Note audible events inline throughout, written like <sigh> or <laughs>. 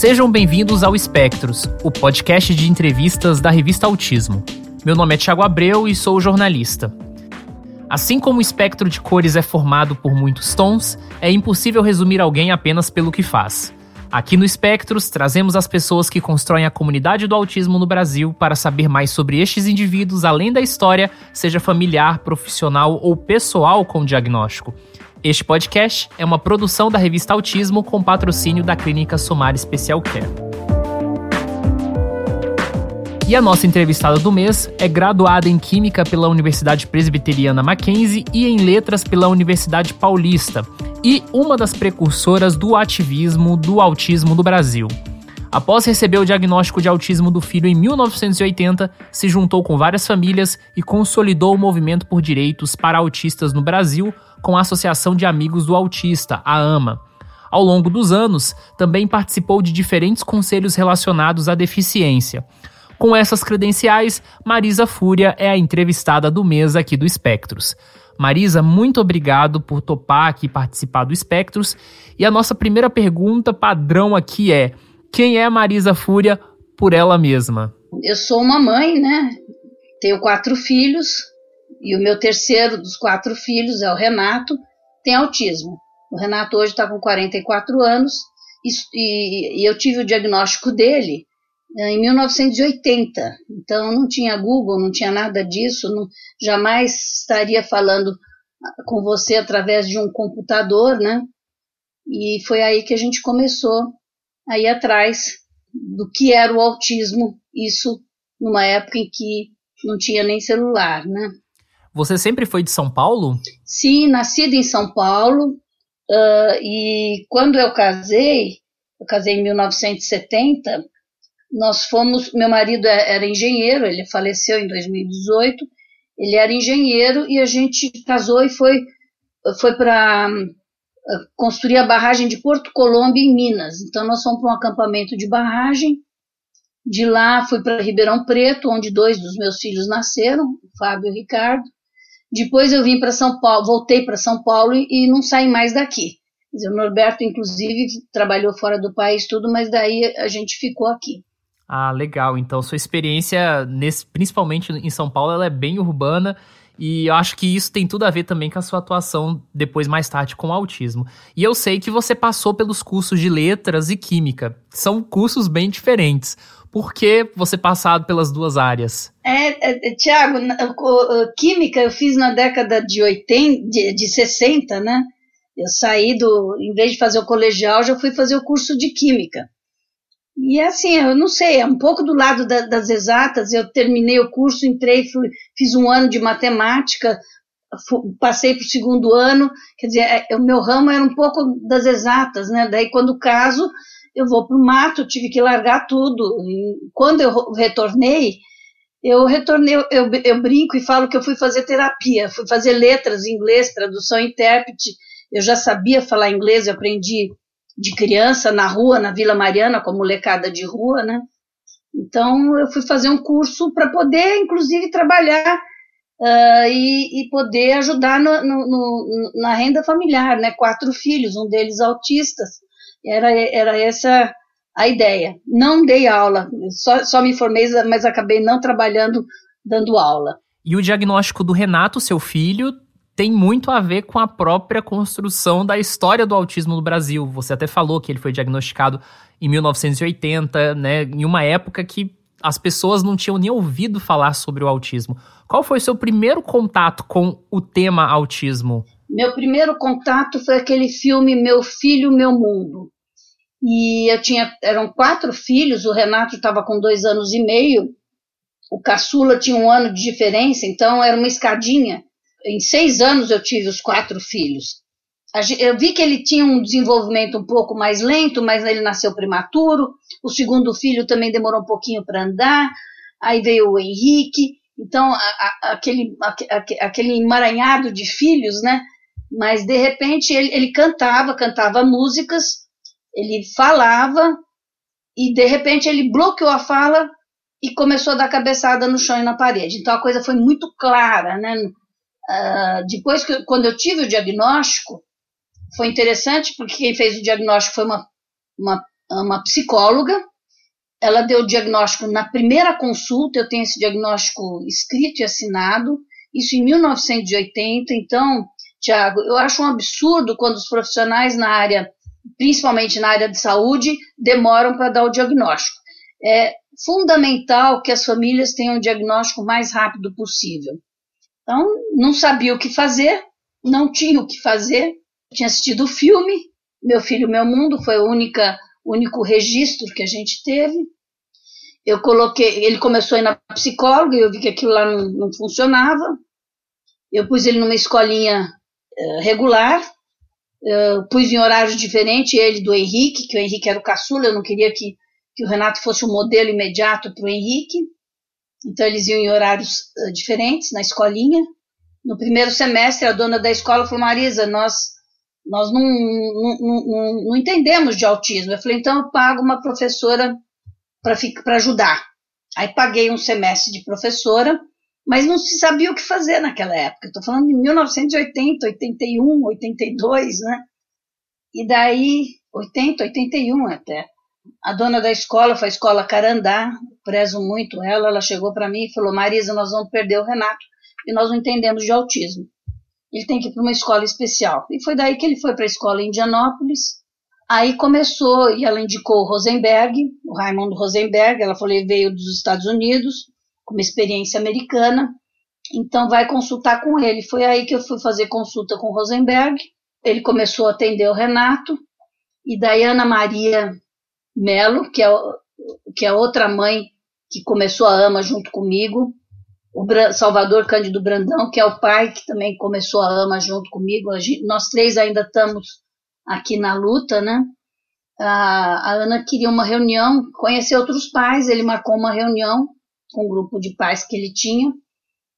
Sejam bem-vindos ao Espectros, o podcast de entrevistas da revista Autismo. Meu nome é Thiago Abreu e sou jornalista. Assim como o espectro de cores é formado por muitos tons, é impossível resumir alguém apenas pelo que faz. Aqui no Espectros, trazemos as pessoas que constroem a comunidade do autismo no Brasil para saber mais sobre estes indivíduos além da história, seja familiar, profissional ou pessoal com diagnóstico. Este podcast é uma produção da revista Autismo com patrocínio da Clínica Somar Special Care. E a nossa entrevistada do mês é graduada em Química pela Universidade Presbiteriana Mackenzie e em Letras pela Universidade Paulista e uma das precursoras do ativismo do autismo no Brasil. Após receber o diagnóstico de autismo do filho em 1980, se juntou com várias famílias e consolidou o movimento por direitos para autistas no Brasil com a Associação de Amigos do Autista, a AMA. Ao longo dos anos, também participou de diferentes conselhos relacionados à deficiência. Com essas credenciais, Marisa Fúria é a entrevistada do mês aqui do Espectros. Marisa, muito obrigado por topar aqui participar do Espectros. E a nossa primeira pergunta padrão aqui é: quem é Marisa Fúria por ela mesma? Eu sou uma mãe, né? Tenho quatro filhos e o meu terceiro dos quatro filhos é o Renato, tem autismo. O Renato hoje está com 44 anos e, e, e eu tive o diagnóstico dele é, em 1980. Então não tinha Google, não tinha nada disso, não, jamais estaria falando com você através de um computador, né? E foi aí que a gente começou a ir atrás do que era o autismo, isso numa época em que não tinha nem celular, né? Você sempre foi de São Paulo? Sim, nascida em São Paulo. Uh, e quando eu casei, eu casei em 1970, nós fomos, meu marido é, era engenheiro, ele faleceu em 2018, ele era engenheiro e a gente casou e foi, foi para construir a barragem de Porto Colombo em Minas. Então nós fomos para um acampamento de barragem, de lá fui para Ribeirão Preto, onde dois dos meus filhos nasceram, o Fábio e o Ricardo. Depois eu vim para São Paulo, voltei para São Paulo e, não saí mais daqui. o Norberto, inclusive, trabalhou fora do país, tudo, mas daí a gente ficou aqui. Ah, legal. Então, sua experiência, nesse, principalmente em São Paulo, ela é bem urbana e eu acho que isso tem tudo a ver também com a sua atuação depois, mais tarde, com o autismo. E eu sei que você passou pelos cursos de letras e química. São cursos bem diferentes. Por que você passado pelas duas áreas? É, é, é Tiago, química eu fiz na década de 80, de, de 60, né? Eu saí do, em vez de fazer o colegial, já fui fazer o curso de química. E assim, eu não sei, é um pouco do lado da, das exatas. Eu terminei o curso, entrei, fui, fiz um ano de matemática, passei para o segundo ano. Quer dizer, é, o meu ramo era um pouco das exatas, né? Daí, quando caso, eu vou para o mato, tive que largar tudo. E quando eu retornei, eu retornei, eu, eu, brinco e falo que eu fui fazer terapia, fui fazer letras em inglês, tradução intérprete. Eu já sabia falar inglês, eu aprendi de criança na rua, na Vila Mariana, com molecada de rua, né? Então eu fui fazer um curso para poder, inclusive, trabalhar uh, e, e, poder ajudar no, no, no, na renda familiar, né? Quatro filhos, um deles autistas. Era, era essa a ideia. Não dei aula, só, só me formei, mas acabei não trabalhando dando aula. E o diagnóstico do Renato, seu filho, tem muito a ver com a própria construção da história do autismo no Brasil. Você até falou que ele foi diagnosticado em 1980, né, em uma época que as pessoas não tinham nem ouvido falar sobre o autismo. Qual foi o seu primeiro contato com o tema autismo? Meu primeiro contato foi aquele filme Meu Filho, Meu Mundo. E eu tinha, eram quatro filhos, o Renato estava com dois anos e meio, o caçula tinha um ano de diferença, então era uma escadinha em seis anos eu tive os quatro filhos. Eu vi que ele tinha um desenvolvimento um pouco mais lento, mas ele nasceu prematuro. O segundo filho também demorou um pouquinho para andar. Aí veio o Henrique. Então, a, a, aquele, a, aquele emaranhado de filhos, né? Mas, de repente, ele, ele cantava, cantava músicas, ele falava, e, de repente, ele bloqueou a fala e começou a dar cabeçada no chão e na parede. Então, a coisa foi muito clara, né? Uh, depois que quando eu tive o diagnóstico, foi interessante porque quem fez o diagnóstico foi uma, uma uma psicóloga. Ela deu o diagnóstico na primeira consulta, eu tenho esse diagnóstico escrito e assinado, isso em 1980. Então, Tiago, eu acho um absurdo quando os profissionais na área, principalmente na área de saúde, demoram para dar o diagnóstico. É fundamental que as famílias tenham o diagnóstico o mais rápido possível. Então, não sabia o que fazer, não tinha o que fazer, tinha assistido o filme, Meu Filho, Meu Mundo, foi o única, único registro que a gente teve. Eu coloquei, ele começou a ir na psicóloga, eu vi que aquilo lá não, não funcionava. Eu pus ele numa escolinha regular, uh, pus em horário diferente ele do Henrique, que o Henrique era o caçula, eu não queria que, que o Renato fosse o modelo imediato para o Henrique. Então eles iam em horários uh, diferentes na escolinha. No primeiro semestre, a dona da escola falou: Marisa, nós, nós não, não, não, não entendemos de autismo. Eu falei: então eu pago uma professora para ajudar. Aí paguei um semestre de professora, mas não se sabia o que fazer naquela época. Estou falando de 1980, 81, 82, né? E daí, 80, 81 até. A dona da escola foi a escola Carandá, prezo muito ela. Ela chegou para mim e falou: Marisa, nós vamos perder o Renato e nós não entendemos de autismo. Ele tem que ir para uma escola especial. E foi daí que ele foi para a escola em Indianópolis. Aí começou, e ela indicou o Rosenberg, o Raimundo Rosenberg, ela falou, ele veio dos Estados Unidos, uma experiência americana, então vai consultar com ele. Foi aí que eu fui fazer consulta com o Rosenberg, ele começou a atender o Renato, e daí Ana Maria Melo, que é, que é outra mãe que começou a AMA junto comigo, o Salvador Cândido Brandão, que é o pai que também começou a AMA junto comigo. Gente, nós três ainda estamos aqui na luta, né? A, a Ana queria uma reunião, conhecer outros pais, ele marcou uma reunião com um grupo de pais que ele tinha.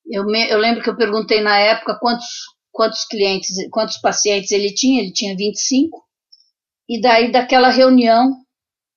Eu, me, eu lembro que eu perguntei na época quantos, quantos clientes, quantos pacientes ele tinha, ele tinha 25. E daí, daquela reunião,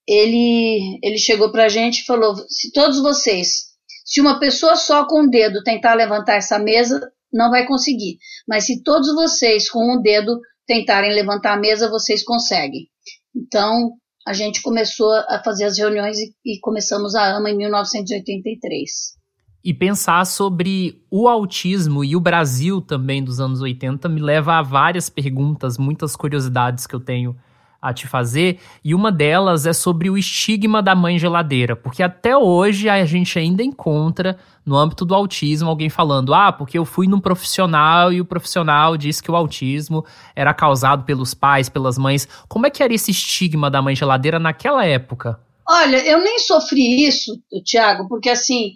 ele, ele chegou para a gente e falou: se todos vocês se uma pessoa só com o dedo tentar levantar essa mesa, não vai conseguir. Mas se todos vocês com o dedo tentarem levantar a mesa, vocês conseguem. Então, a gente começou a fazer as reuniões e, e começamos a AMA em 1983. E pensar sobre o autismo e o Brasil também dos anos 80 me leva a várias perguntas, muitas curiosidades que eu tenho a te fazer, e uma delas é sobre o estigma da mãe geladeira, porque até hoje a gente ainda encontra no âmbito do autismo alguém falando: "Ah, porque eu fui num profissional e o profissional disse que o autismo era causado pelos pais, pelas mães". Como é que era esse estigma da mãe geladeira naquela época? Olha, eu nem sofri isso, Tiago, porque assim,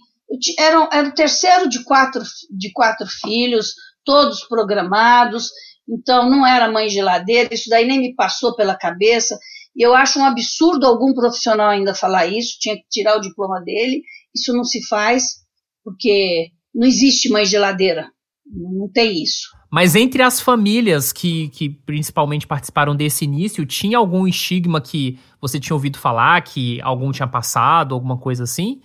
era, era o terceiro de quatro, de quatro filhos, todos programados, então não era mãe geladeira, isso daí nem me passou pela cabeça. E eu acho um absurdo algum profissional ainda falar isso, tinha que tirar o diploma dele. Isso não se faz, porque não existe mãe geladeira, não tem isso. Mas entre as famílias que, que principalmente participaram desse início, tinha algum estigma que você tinha ouvido falar, que algum tinha passado, alguma coisa assim?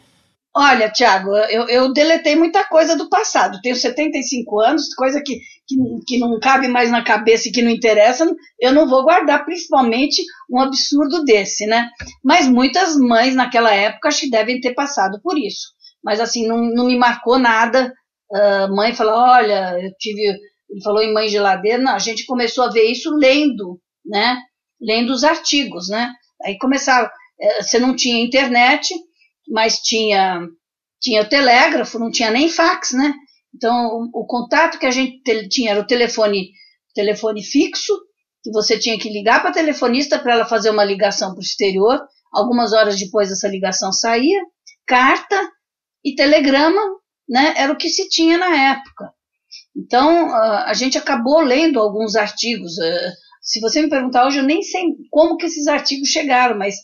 Olha, Tiago, eu, eu deletei muita coisa do passado. Tenho 75 anos, coisa que, que, que não cabe mais na cabeça e que não interessa, eu não vou guardar, principalmente um absurdo desse, né? Mas muitas mães naquela época acho que devem ter passado por isso. Mas assim, não, não me marcou nada. Uh, mãe falou: olha, eu tive. Ele falou em mãe geladeira. Não, a gente começou a ver isso lendo, né? Lendo os artigos, né? Aí começaram. Eh, você não tinha internet mas tinha, tinha o telégrafo, não tinha nem fax, né? Então, o, o contato que a gente tinha era o telefone, telefone fixo, que você tinha que ligar para a telefonista para ela fazer uma ligação para o exterior. Algumas horas depois essa ligação saía. Carta e telegrama, né? Era o que se tinha na época. Então, a gente acabou lendo alguns artigos. Se você me perguntar hoje, eu nem sei como que esses artigos chegaram, mas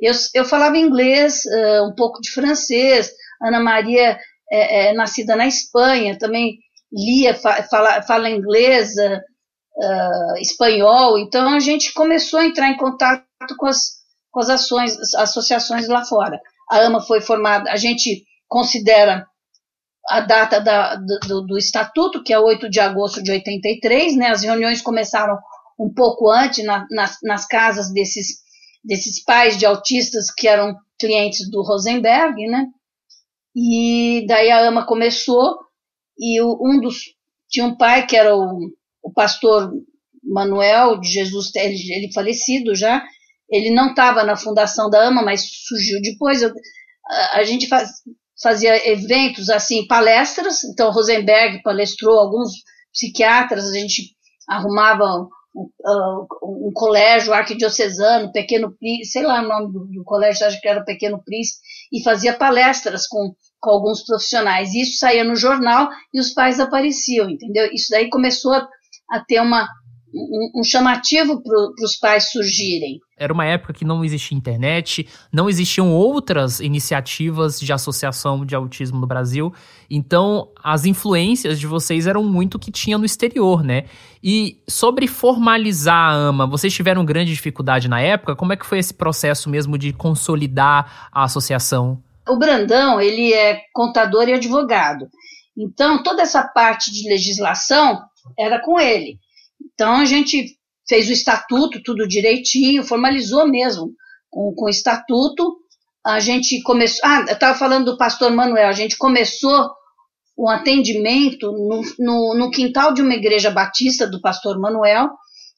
eu, eu falava inglês, uh, um pouco de francês. Ana Maria é, é nascida na Espanha, também lia, fa, fala, fala inglês, uh, espanhol. Então a gente começou a entrar em contato com as, com as ações, as associações lá fora. A AMA foi formada, a gente considera a data da, do, do, estatuto, que é 8 de agosto de 83, né? As reuniões começaram um pouco antes na, nas, nas casas desses desses pais de autistas que eram clientes do Rosenberg, né? E daí a AMA começou e um dos tinha um pai que era o, o pastor Manuel de Jesus, ele, ele falecido já, ele não estava na fundação da AMA, mas surgiu depois. Eu, a, a, gente faz, fazia eventos assim, palestras, então Rosenberg palestrou, alguns psiquiatras, a gente arrumava um, um, colégio arquidiocesano, Pequeno Príncipe, sei lá o nome do, do, colégio, acho que era Pequeno Príncipe, e fazia palestras com, com alguns profissionais. Isso saía no jornal e os pais apareciam, entendeu? Isso daí começou a, a ter uma, um, um chamativo para os pais surgirem. Era uma época que não existia internet, não existiam outras iniciativas de associação de autismo no Brasil, então as influências de vocês eram muito que tinha no exterior, né? E sobre formalizar a AMA, vocês tiveram grande dificuldade na época? Como é que foi esse processo mesmo de consolidar a associação? O Brandão, ele é contador e advogado. Então, toda essa parte de legislação era com ele. Então a gente fez o estatuto, tudo direitinho, formalizou mesmo com, com o estatuto. A gente começou. Ah, eu estava falando do pastor Manuel, a gente começou o atendimento no, no, no, quintal de uma igreja batista do pastor Manuel,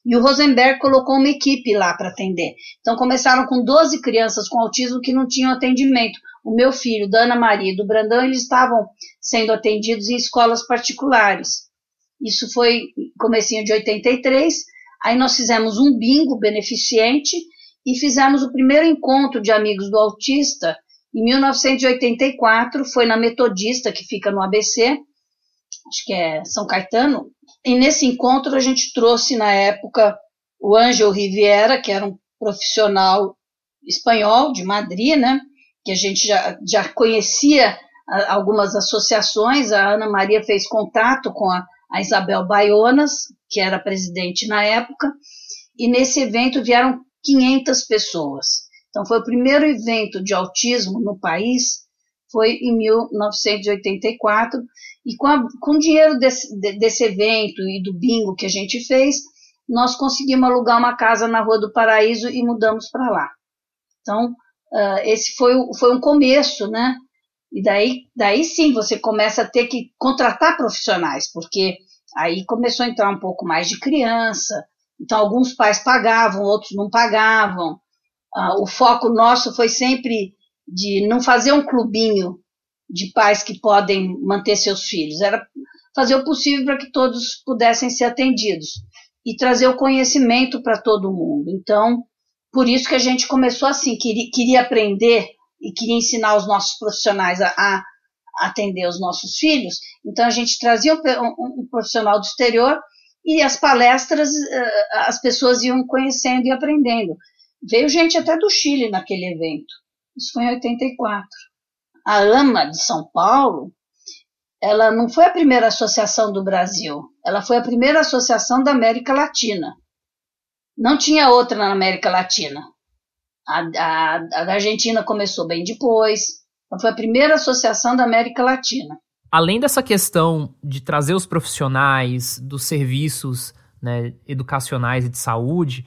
e o Rosenberg colocou uma equipe lá para atender. Então começaram com 12 crianças com autismo que não tinham atendimento. O meu filho, da Ana Maria e do Brandão, eles estavam sendo atendidos em escolas particulares. Isso foi comecinho de 83. Aí nós fizemos um bingo beneficente e fizemos o primeiro encontro de amigos do autista em 1984. Foi na Metodista, que fica no ABC, acho que é São Caetano. E nesse encontro a gente trouxe na época o Ângelo Riviera, que era um profissional espanhol de Madrid, né? Que a gente já, já conhecia algumas associações. A Ana Maria fez contato com a a Isabel Baionas, que era presidente na época, e nesse evento vieram 500 pessoas. Então foi o primeiro evento de autismo no país, foi em 1984, e com, a, com o dinheiro desse, desse evento e do bingo que a gente fez, nós conseguimos alugar uma casa na Rua do Paraíso e mudamos para lá. Então, uh, esse foi, foi um começo, né? E daí, daí sim você começa a ter que contratar profissionais, porque aí começou a entrar um pouco mais de criança. Então, alguns pais pagavam, outros não pagavam. Ah, o foco nosso foi sempre de não fazer um clubinho de pais que podem manter seus filhos, era fazer o possível para que todos pudessem ser atendidos e trazer o conhecimento para todo mundo. Então, por isso que a gente começou assim, queria, queria aprender e queria ensinar os nossos profissionais a, a atender os nossos filhos, então a gente trazia um, um, um, profissional do exterior e as palestras uh, as pessoas iam conhecendo e aprendendo. Veio gente até do Chile naquele evento. Isso foi em 84. A AMA de São Paulo, ela não foi a primeira associação do Brasil, ela foi a primeira associação da América Latina. Não tinha outra na América Latina. A, a, a Argentina começou bem depois. Então foi a primeira associação da América Latina. Além dessa questão de trazer os profissionais dos serviços né, educacionais e de saúde,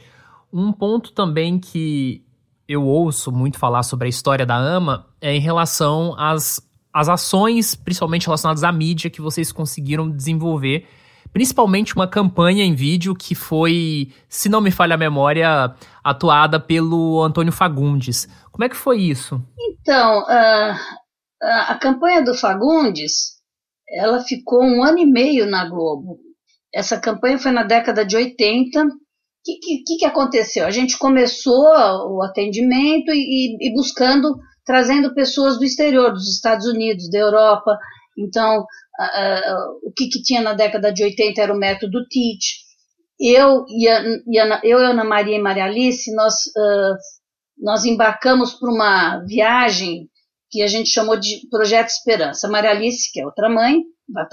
um ponto também que eu ouço muito falar sobre a história da AMA é em relação às, às ações, principalmente relacionadas à mídia, que vocês conseguiram desenvolver principalmente uma campanha em vídeo que foi, se não me falha a memória, atuada pelo Antônio Fagundes. Como é que foi isso? Então, uh, a campanha do Fagundes, ela ficou um ano e meio na Globo. Essa campanha foi na década de 80. O que, que, que aconteceu? A gente começou o atendimento e, e buscando, trazendo pessoas do exterior, dos Estados Unidos, da Europa. Então, uh, o que, que, tinha na década de 80 era o método TEACH. Eu e, a, e a, eu, Ana Maria e Maria Alice, nós, uh, nós embarcamos para uma viagem que a gente chamou de Projeto Esperança. Maria Alice, que é outra mãe,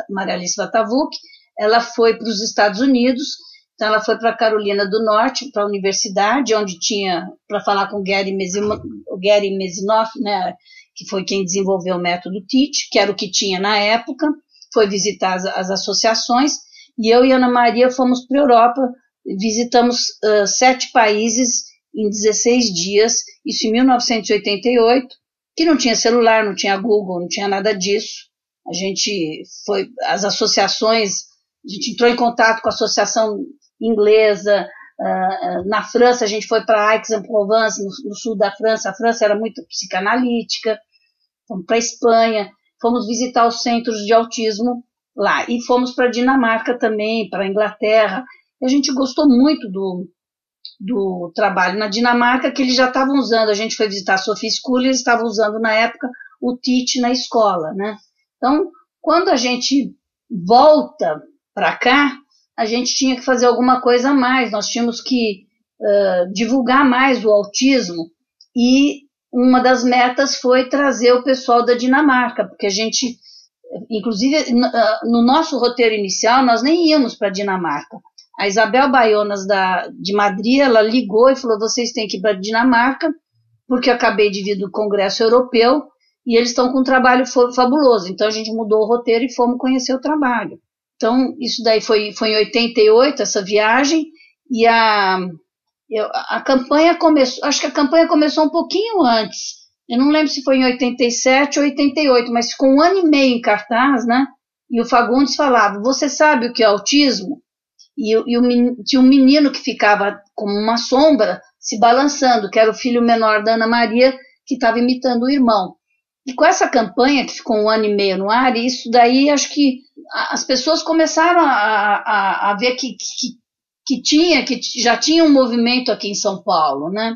Maria Alice Vatavuk, ela foi para os Estados Unidos, então ela foi para a Carolina do Norte, para a universidade, onde tinha, para falar com o Gary, Mesinoff, né, que foi quem desenvolveu o método TEACH, que era o que tinha na época, foi visitar as, as associações, e eu e Ana Maria fomos para a Europa, visitamos uh, sete países em 16 dias, isso em 1988, que não tinha celular, não tinha Google, não tinha nada disso. A gente foi, as associações, a gente entrou em contato com a associação inglesa, uh, na França a gente foi para Aix-en-Provence, no, no, sul da França, a França era muito psicanalítica, fomos para a Espanha, fomos visitar os centros de autismo lá, e fomos para a Dinamarca também, para a Inglaterra, e a gente gostou muito do, do trabalho na Dinamarca, que eles já estavam usando, a gente foi visitar a Sophie School, eles estavam usando na época o TIT na escola, né? Então, quando a gente volta para cá, a gente tinha que fazer alguma coisa a mais, nós tínhamos que uh, divulgar mais o autismo e uma das metas foi trazer o pessoal da Dinamarca, porque a gente, inclusive no nosso roteiro inicial, nós nem íamos para a Dinamarca. A Isabel Baionas da, de Madrid, ela ligou e falou: vocês têm que ir para a Dinamarca, porque eu acabei de vir do Congresso Europeu e eles estão com um trabalho fabuloso. Então a gente mudou o roteiro e fomos conhecer o trabalho. Então isso daí foi, foi em 88, essa viagem, e a, eu, a campanha começou, acho que a campanha começou um pouquinho antes. Eu não lembro se foi em 87 ou 88, mas ficou um ano e meio em cartaz, né? E o Fagundes falava: Você sabe o que é autismo? E, e o, tinha um menino que ficava como uma sombra se balançando, que era o filho menor da Ana Maria, que estava imitando o irmão. E com essa campanha, que ficou um ano e meio no ar, isso daí acho que as pessoas começaram a, a, a ver que, que, que, tinha, que já tinha um movimento aqui em São Paulo, né?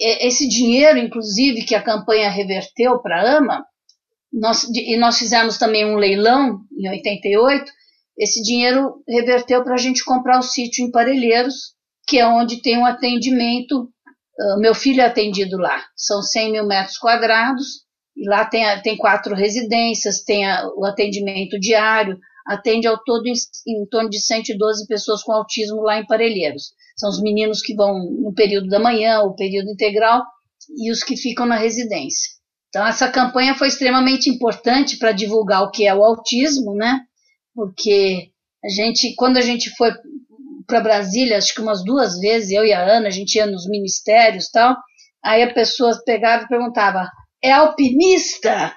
Esse dinheiro, inclusive, que a campanha reverteu para a AMA, nós, e nós fizemos também um leilão em 88, esse dinheiro reverteu para a gente comprar o sítio em Parelheiros, que é onde tem um atendimento. Meu filho é atendido lá, são 100 mil metros quadrados, e lá tem, tem quatro residências, tem a, o atendimento diário, atende ao todo em, torno de 112 pessoas com autismo lá em Parelheiros. São os meninos que vão no período da manhã, o período integral, e os que ficam na residência. Então, essa campanha foi extremamente importante para divulgar o que é o autismo, né? Porque a gente, quando a gente foi para Brasília, acho que umas duas vezes, eu e a Ana, a gente ia nos ministérios tal, aí a pessoa pegava e perguntava, é alpinista,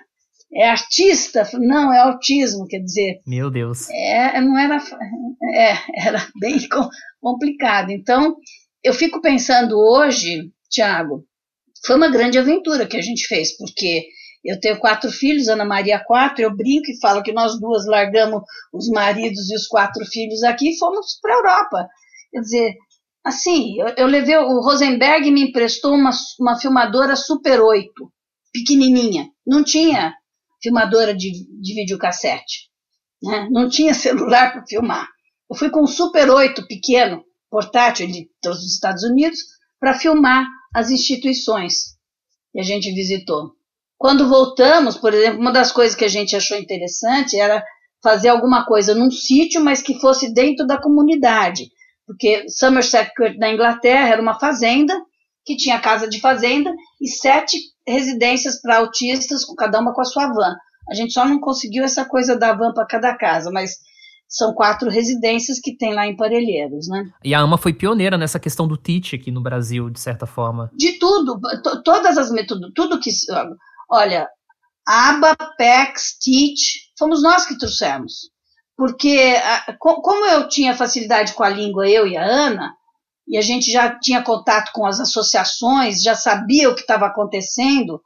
é artista, não, é autismo, quer dizer. Meu Deus. É, não era, é, era <laughs> bem complicado. Então, eu fico pensando hoje, Tiago, foi uma grande aventura que a gente fez, porque eu tenho quatro filhos, Ana Maria quatro, eu brinco e falo que nós duas largamos os maridos e os quatro filhos aqui e fomos para a Europa. Quer dizer, assim, eu, eu, levei, o Rosenberg me emprestou uma, uma filmadora Super 8, pequenininha. Não tinha filmadora de, de videocassete. Né? Não tinha celular para filmar. Eu fui com um Super 8 pequeno, portátil de, dos Estados Unidos, para filmar as instituições que a gente visitou. Quando voltamos, por exemplo, uma das coisas que a gente achou interessante era fazer alguma coisa num sítio, mas que fosse dentro da comunidade. Porque Somerset na Inglaterra, era uma fazenda que tinha casa de fazenda e sete residências para autistas, cada uma com a sua van. A gente só não conseguiu essa coisa da van para cada casa, mas são quatro residências que tem lá em Parelheiros, né? E a AMA foi pioneira nessa questão do TIT aqui no Brasil, de certa forma. De tudo, todas as metodologias, tudo que... Olha, ABA, PEX, TIT, fomos nós que trouxemos. Porque, como eu tinha facilidade com a língua, eu e a Ana, e a gente já tinha contato com as associações, já sabia o que estava acontecendo,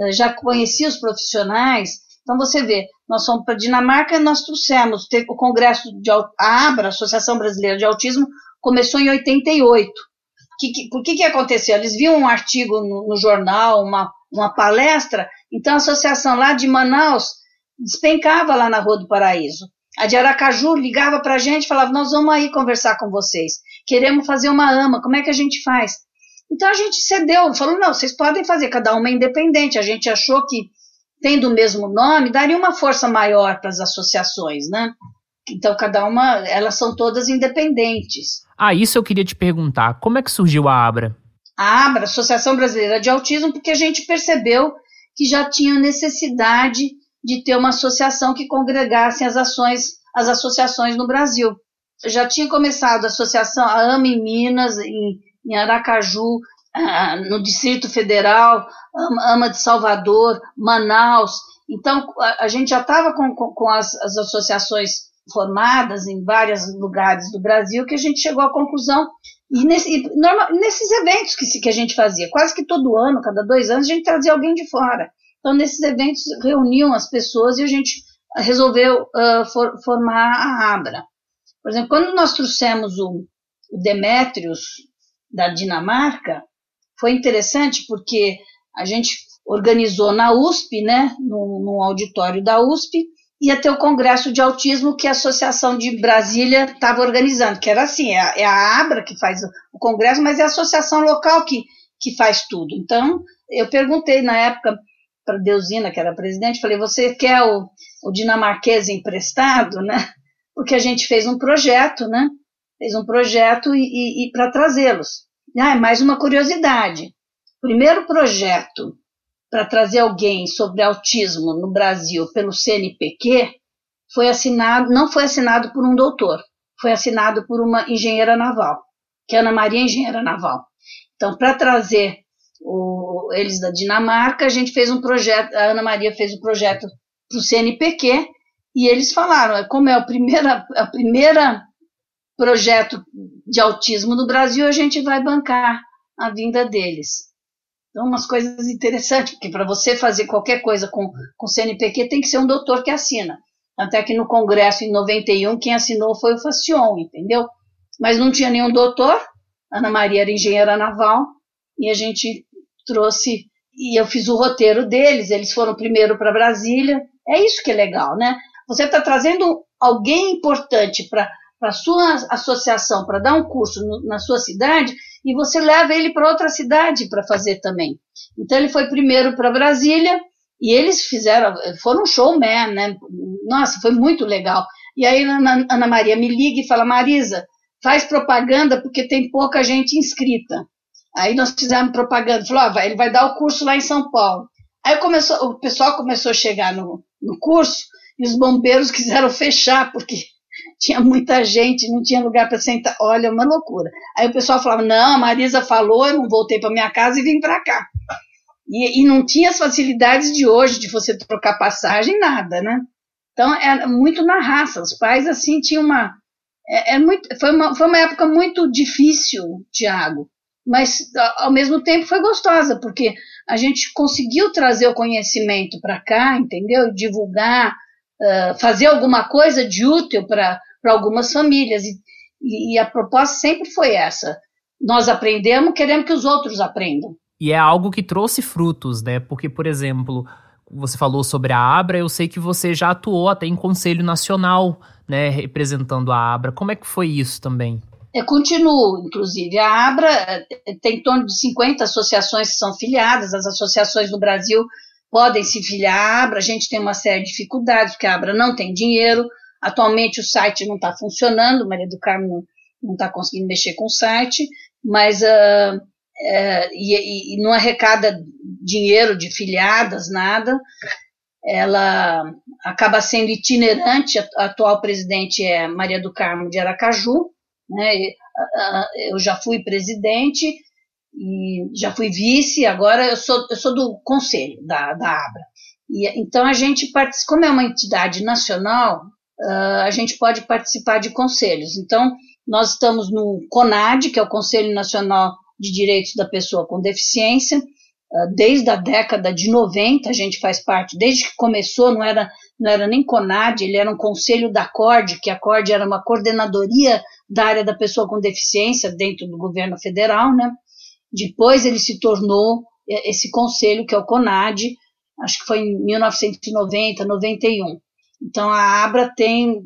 eh, já conhecia os profissionais. Então você vê, nós fomos para a Dinamarca e nós trouxemos, teve o congresso de a ABRA, Associação Brasileira de Autismo, começou em 88. Que, que, por que que aconteceu? Eles viam um artigo no, no jornal, uma, uma palestra, então a associação lá de Manaus despencava lá na Rua do Paraíso. A de Aracaju ligava para a gente e falava: Nós vamos aí conversar com vocês queremos fazer uma ama, como é que a gente faz? Então a gente cedeu, falou, não, vocês podem fazer, cada uma é independente. A gente achou que, tendo o mesmo nome, daria uma força maior para as associações, né? Então, cada uma, elas são todas independentes. Ah, isso eu queria te perguntar. Como é que surgiu a ABRA? A ABRA, Associação Brasileira de Autismo, porque a gente percebeu que já tinha necessidade de ter uma associação que congregasse as ações, as associações no Brasil já tinha começado a associação, a AMA em Minas, em, em Aracaju, ah, no Distrito Federal, Ama de Salvador, Manaus. Então, a, gente já estava com, com, com as, as associações formadas em vários lugares do Brasil que a gente chegou à conclusão e, nesse, e normal, nesses eventos que, que a gente fazia, quase que todo ano, cada dois anos, a gente trazia alguém de fora. Então, nesses eventos, reuniam as pessoas e a gente resolveu uh, for, formar a Abra. Por exemplo, quando nós trouxemos o, o Demétrios da Dinamarca, foi interessante porque a gente organizou na USP, né, no auditório da USP, ia ter o congresso de autismo que a Associação de Brasília estava organizando, que era assim, é a, é a, Abra que faz o congresso, mas é a associação local que, que faz tudo. Então, eu perguntei na época para Deusina, que era presidente, falei, você quer o, o dinamarquês emprestado, né? Porque a gente fez um projeto, né? Fez um projeto e, e, e para trazê-los. Ah, é mais uma curiosidade. Primeiro projeto para trazer alguém sobre autismo no Brasil pelo CNPq foi assinado, não foi assinado por um doutor, foi assinado por uma engenheira naval, que é Ana Maria Engenheira Naval. Então, para trazer o, eles da Dinamarca, a gente fez um projeto, a Ana Maria fez um projeto para o CNPq, e eles falaram, como é o primeira, a primeira projeto de autismo no Brasil, a gente vai bancar a vinda deles. Então, umas coisas interessantes, porque para você fazer qualquer coisa com, com CNPq tem que ser um doutor que assina. Até que no Congresso, em 91, quem assinou foi o Facion, entendeu? Mas não tinha nenhum doutor, Ana Maria era engenheira naval, e a gente trouxe, e eu fiz o roteiro deles, eles foram primeiro para Brasília. É isso que é legal, né? Você está trazendo alguém importante para para sua associação para dar um curso no, na sua cidade e você leva ele para outra cidade para fazer também. Então ele foi primeiro para Brasília e eles fizeram, foram um showman, né? Nossa, foi muito legal. E aí a Ana, Ana Maria me liga e fala, Marisa, faz propaganda porque tem pouca gente inscrita. Aí nós fizemos propaganda, falou, oh, ele vai dar o curso lá em São Paulo. Aí começou, o pessoal começou a chegar no, no curso e os bombeiros quiseram fechar, porque <laughs> tinha muita gente, não tinha lugar para sentar. Olha, uma loucura. Aí o pessoal falava: não, a Marisa falou, eu não voltei para minha casa e vim para cá. E, e, não tinha as facilidades de hoje, de você trocar passagem, nada, né? Então, era muito na raça. Os pais, assim, tinham uma. É, é muito, foi, uma, foi uma época muito difícil, Tiago, mas ao mesmo tempo foi gostosa, porque a gente conseguiu trazer o conhecimento para cá, entendeu? Divulgar, uh, fazer alguma coisa de útil para para algumas famílias. E, e, a proposta sempre foi essa. Nós aprendemos, queremos que os outros aprendam. E é algo que trouxe frutos, né? Porque, por exemplo, você falou sobre a Abra, eu sei que você já atuou até em Conselho Nacional, né, representando a Abra. Como é que foi isso também? Eu continuo, inclusive. A Abra eh, tem em torno de 50 associações que são filiadas, as associações no Brasil podem se filiar à Abra, a gente tem uma série de dificuldades, porque a Abra não tem dinheiro, Atualmente o site não está funcionando, Maria do Carmo não está conseguindo mexer com o site, mas uh, e, e, não arrecada dinheiro de filiadas, nada. Ela acaba sendo itinerante, a, atual presidente é Maria do Carmo de Aracaju, né? eu já fui presidente e já fui vice, agora eu sou, eu sou do conselho da, da ABRA. E, então a gente participa, como é uma entidade nacional, uh, a gente pode participar de conselhos. Então, nós estamos no CONAD, que é o Conselho Nacional de Direitos da Pessoa com Deficiência, uh, desde a década de 90 a gente faz parte, desde que começou, não era, não era nem CONAD, ele era um conselho da CORD, que a CORD era uma coordenadoria da área da pessoa com deficiência dentro do governo federal, né? Depois ele se tornou esse conselho, que é o CONAD, acho que foi em 1990, 91. Então a Abra tem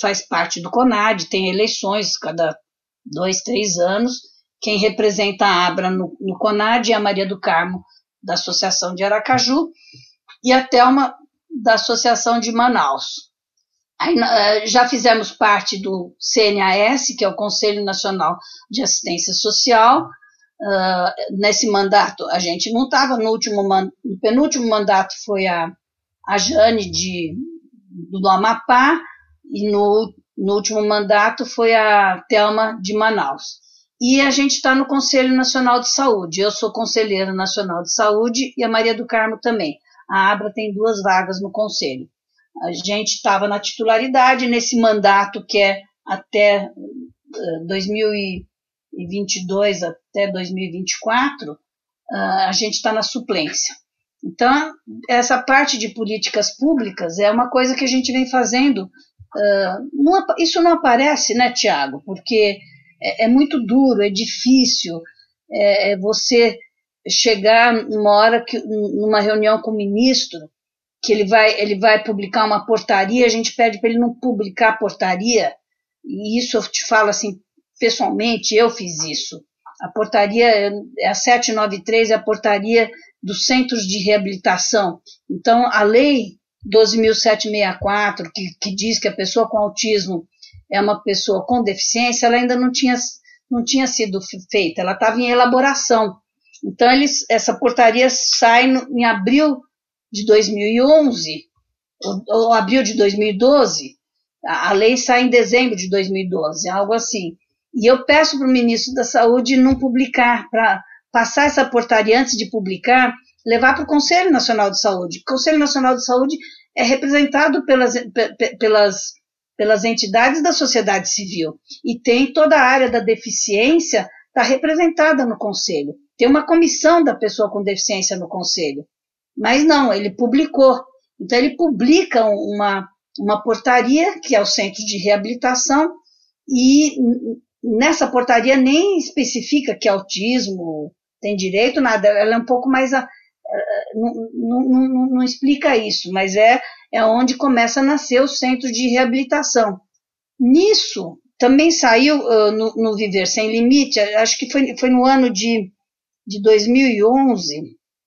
faz parte do CONAD, tem eleições cada dois, três anos. Quem representa a Abra no, no CONAD é a Maria do Carmo, da Associação de Aracaju, e a Thelma, da Associação de Manaus. Aí, eh, já fizemos parte do CNAS, que é o Conselho Nacional de Assistência Social. Uh, nesse mandato a gente não estava, no, último, no penúltimo mandato foi a, a Jane de do Amapá e no, no último mandato foi a Telma de Manaus. e a gente está no Conselho Nacional de Saúde. Eu sou conselheira nacional de saúde e a Maria do Carmo também. A Abra tem duas vagas no conselho. A gente estava na titularidade nesse mandato que é até 2022 eh, até 2024, ah, a gente está na suplência. Então, essa parte de políticas públicas é uma coisa que a gente vem fazendo. Ah, isso não aparece, né, Tiago? Porque é, é, muito duro, é difícil é, é você chegar numa hora que, numa reunião com o ministro, que ele vai, ele vai publicar uma portaria, a gente pede para ele não publicar a portaria, e isso eu te falo assim, pessoalmente, eu fiz isso. A portaria é a 793, é a portaria dos centros de reabilitação. Então, a lei 12.764, que, que diz que a pessoa com autismo é uma pessoa com deficiência, ela ainda não tinha, não tinha sido feita, ela estava em elaboração. Então, eles, essa portaria sai no, em abril de 2011, ou, ou, abril de 2012, a, a lei sai em dezembro de 2012, algo assim. E eu peço para o ministro da Saúde não publicar, para passar essa portaria antes de publicar, levar para o Conselho Nacional de Saúde. O Conselho Nacional de Saúde é representado pelas, pelas pelas entidades da sociedade civil. E tem toda a área da deficiência está representada no conselho. Tem uma comissão da pessoa com deficiência no conselho. Mas não, ele publicou. Então ele publica uma, uma portaria, que é o centro de reabilitação, e nessa portaria nem especifica que autismo tem direito, nada, ela é um pouco mais. A, não, não, não, não explica isso, mas é é onde começa a nascer o centro de reabilitação. Nisso, também saiu uh, no, no, Viver Sem Limite, acho que foi, foi no ano de, de 2011,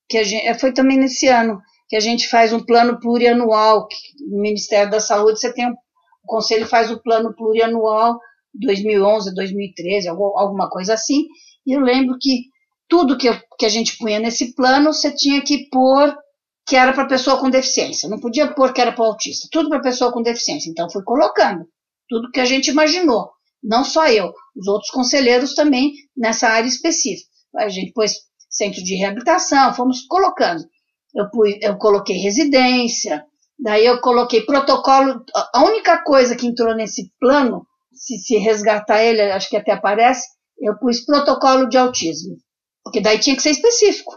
que gente, foi também nesse ano, que a gente faz um plano plurianual, que Ministério da Saúde você tem, um, o Conselho faz o plano plurianual 2011, 2013, alguma coisa assim, e eu lembro que tudo que, eu, que a gente punha nesse plano, você tinha que pôr que era para pessoa com deficiência. Não podia pôr que era para autista. Tudo para pessoa com deficiência. Então, fui colocando tudo que a gente imaginou. Não só eu, os outros conselheiros também nessa área específica. A gente pôs centro de reabilitação, fomos colocando. Eu, eu coloquei residência, daí eu coloquei protocolo. A única coisa que entrou nesse plano, se, se resgatar ele, acho que até aparece, eu pus protocolo de autismo. Porque daí tinha que ser específico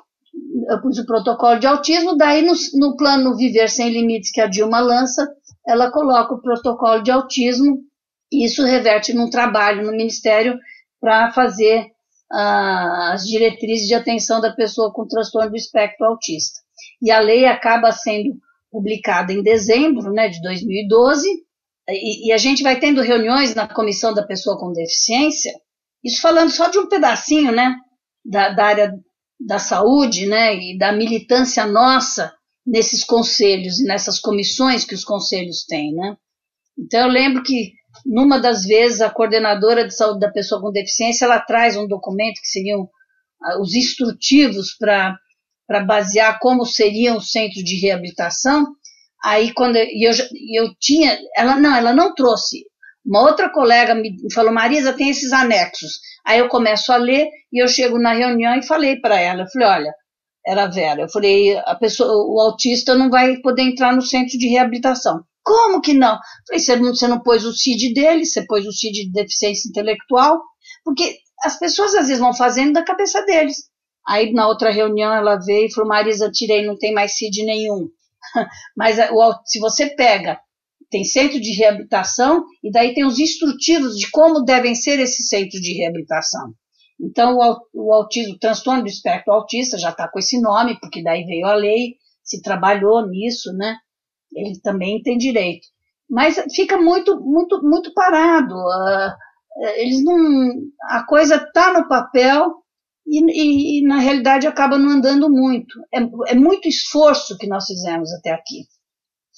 eu pus o protocolo de autismo, daí no, no plano Viver Sem Limites, que a Dilma lança, ela coloca o protocolo de autismo, e isso reverte num trabalho no Ministério para fazer uh, as diretrizes de atenção da pessoa com transtorno do espectro autista. E a lei acaba sendo publicada em dezembro né, de 2012, e, e a gente vai tendo reuniões na Comissão da Pessoa com Deficiência, isso falando só de um pedacinho né, da, da área da saúde né, e da militância nossa nesses conselhos e nessas comissões que os conselhos têm. Né? Então, eu lembro que, numa das vezes, a coordenadora de saúde da pessoa com deficiência ela traz um documento que seriam uh, os instrutivos para basear como seriam os centros de reabilitação. Aí, quando eu, eu, tinha, ela não, ela não trouxe. Uma outra colega me falou, Marisa, tem esses anexos. Aí eu começo a ler e eu chego na reunião e falei para ela, eu falei, olha, era Vera, eu falei, a pessoa, o autista não vai poder entrar no centro de reabilitação. Como que não? Eu falei, você não, você não pôs o CID dele, você pôs o CID de deficiência intelectual, porque as pessoas às vezes vão fazendo da cabeça deles. Aí na outra reunião ela veio e falou, Marisa, tirei, não tem mais CID nenhum. <laughs> Mas se você pega tem centro de reabilitação e daí tem os instrutivos de como devem ser esses centros de reabilitação. Então, o, autismo, o transtorno do espectro autista já está com esse nome, porque daí veio a lei, se trabalhou nisso, né? Ele também tem direito. Mas fica muito, muito, muito parado. Uh, eles não, a coisa está no papel e, e, e, na realidade acaba não andando muito. É, é muito esforço que nós fizemos até aqui.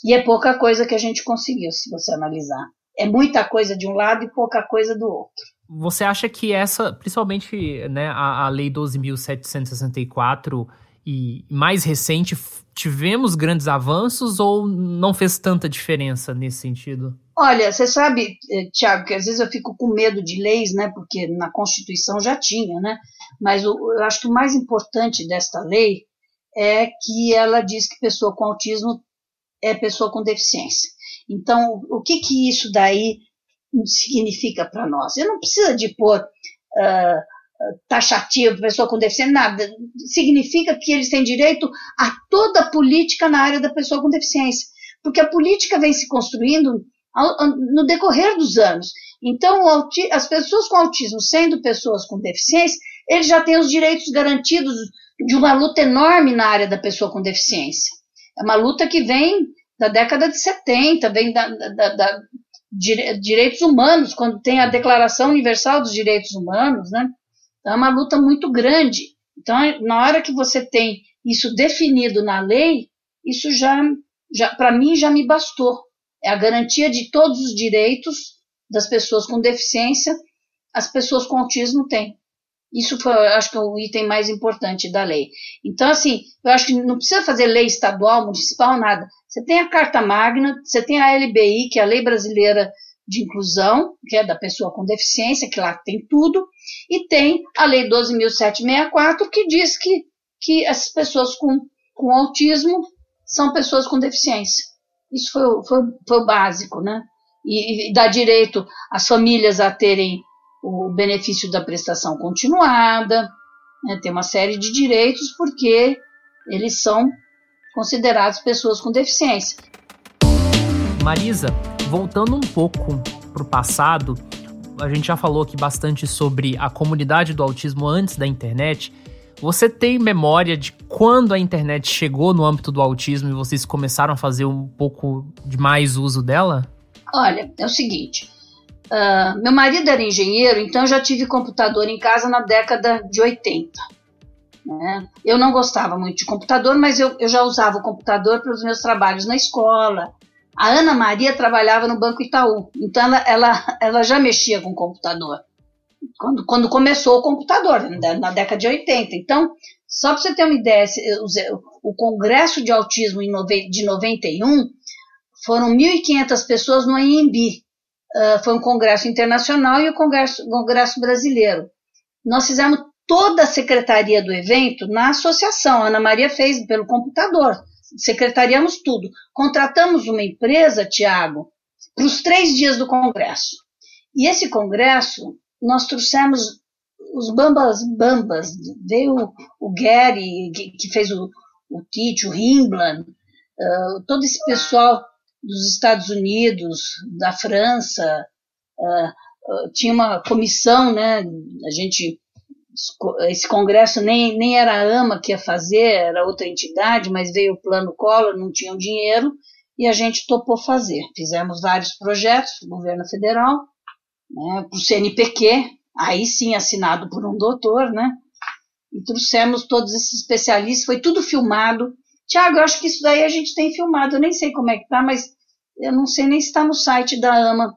E é pouca coisa que a gente conseguiu, se você analisar. É muita coisa de um lado e pouca coisa do outro. Você acha que essa, principalmente né, a, a Lei 12.764 e mais recente, tivemos grandes avanços ou não fez tanta diferença nesse sentido? Olha, você sabe, eh, Tiago, que às vezes eu fico com medo de leis, né? Porque na Constituição já tinha, né? Mas eu acho que o mais importante desta lei é que ela diz que pessoa com autismo é pessoa com deficiência. Então, o que que isso daí significa para nós? Eu não precisa de pôr uh, taxativo, pessoa com deficiência, nada. Significa que eles têm direito a toda a política na área da pessoa com deficiência. Porque a política vem se construindo no decorrer dos anos. Então, as pessoas com autismo, sendo pessoas com deficiência, eles já têm os direitos garantidos de uma luta enorme na área da pessoa com deficiência. É uma luta que vem da década de 70, vem da, da, da direitos humanos, quando tem a Declaração Universal dos Direitos Humanos, né? Então, é uma luta muito grande. Então, na hora que você tem isso definido na lei, isso já, já para mim, já me bastou. É a garantia de todos os direitos das pessoas com deficiência, as pessoas com autismo têm. Isso foi, acho que é o item mais importante da lei. Então, assim, eu acho que não precisa fazer lei estadual, municipal, nada. Você tem a Carta Magna, você tem a LBI, que é a Lei Brasileira de Inclusão, que é da pessoa com deficiência, que lá tem tudo, e tem a Lei 12.764, que diz que, que essas pessoas com, com autismo são pessoas com deficiência. Isso foi, foi, foi o básico, né? E, e dá direito às famílias a terem o benefício da prestação continuada, né, tem uma série de direitos porque eles são considerados pessoas com deficiência. Marisa, voltando um pouco para o passado, a gente já falou aqui bastante sobre a comunidade do autismo antes da internet. Você tem memória de quando a internet chegou no âmbito do autismo e vocês começaram a fazer um pouco de mais uso dela? Olha, é o seguinte: Uh, meu marido era engenheiro, então eu já tive computador em casa na década de 80. Né? Eu não gostava muito de computador, mas eu, eu já usava o computador para os meus trabalhos na escola. A Ana Maria trabalhava no Banco Itaú, então ela, ela, ela já mexia com computador. Quando, quando começou o computador, na década de 80. Então, só para você ter uma ideia, o Congresso de Autismo de 91 foram 1.500 pessoas no IMB, uh, foi um congresso internacional e o congresso, congresso brasileiro. Nós fizemos toda a secretaria do evento na associação. A Ana Maria fez pelo computador. Secretariamos tudo. Contratamos uma empresa, Tiago, para os três dias do congresso. E esse congresso, nós trouxemos os bambas bambas. Veio o Gary, que, fez o, o Tite, o Himblan, uh, todo esse pessoal dos Estados Unidos, da França, uh, uh, tinha uma comissão, né? A gente esse congresso nem, nem era a AMA que ia fazer, era outra entidade, mas veio o plano Collor, não tinham dinheiro, e a gente topou fazer. Fizemos vários projetos para o governo federal, né, para o CNPq, aí sim assinado por um doutor, né? E trouxemos todos esses especialistas, foi tudo filmado, Tiago, eu acho que isso daí a gente tem filmado, eu nem sei como é que tá, mas eu não sei nem se está no site da AMA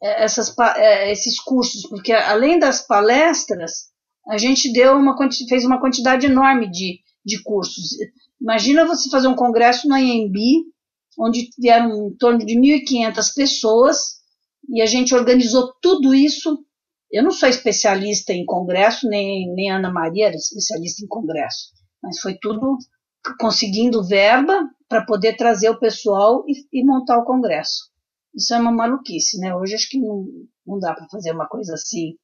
é, essas, é, esses cursos, porque além das palestras, a gente deu uma, fez uma quantidade enorme de, de cursos. Imagina você fazer um congresso no IMB, onde vieram em torno de 1.500 pessoas, e a gente organizou tudo isso. Eu não sou especialista em congresso, nem, nem Ana Maria era especialista em congresso, mas foi tudo conseguindo verba para poder trazer o pessoal e, e, montar o congresso. Isso é uma maluquice, né? Hoje acho que não, não dá para fazer uma coisa assim.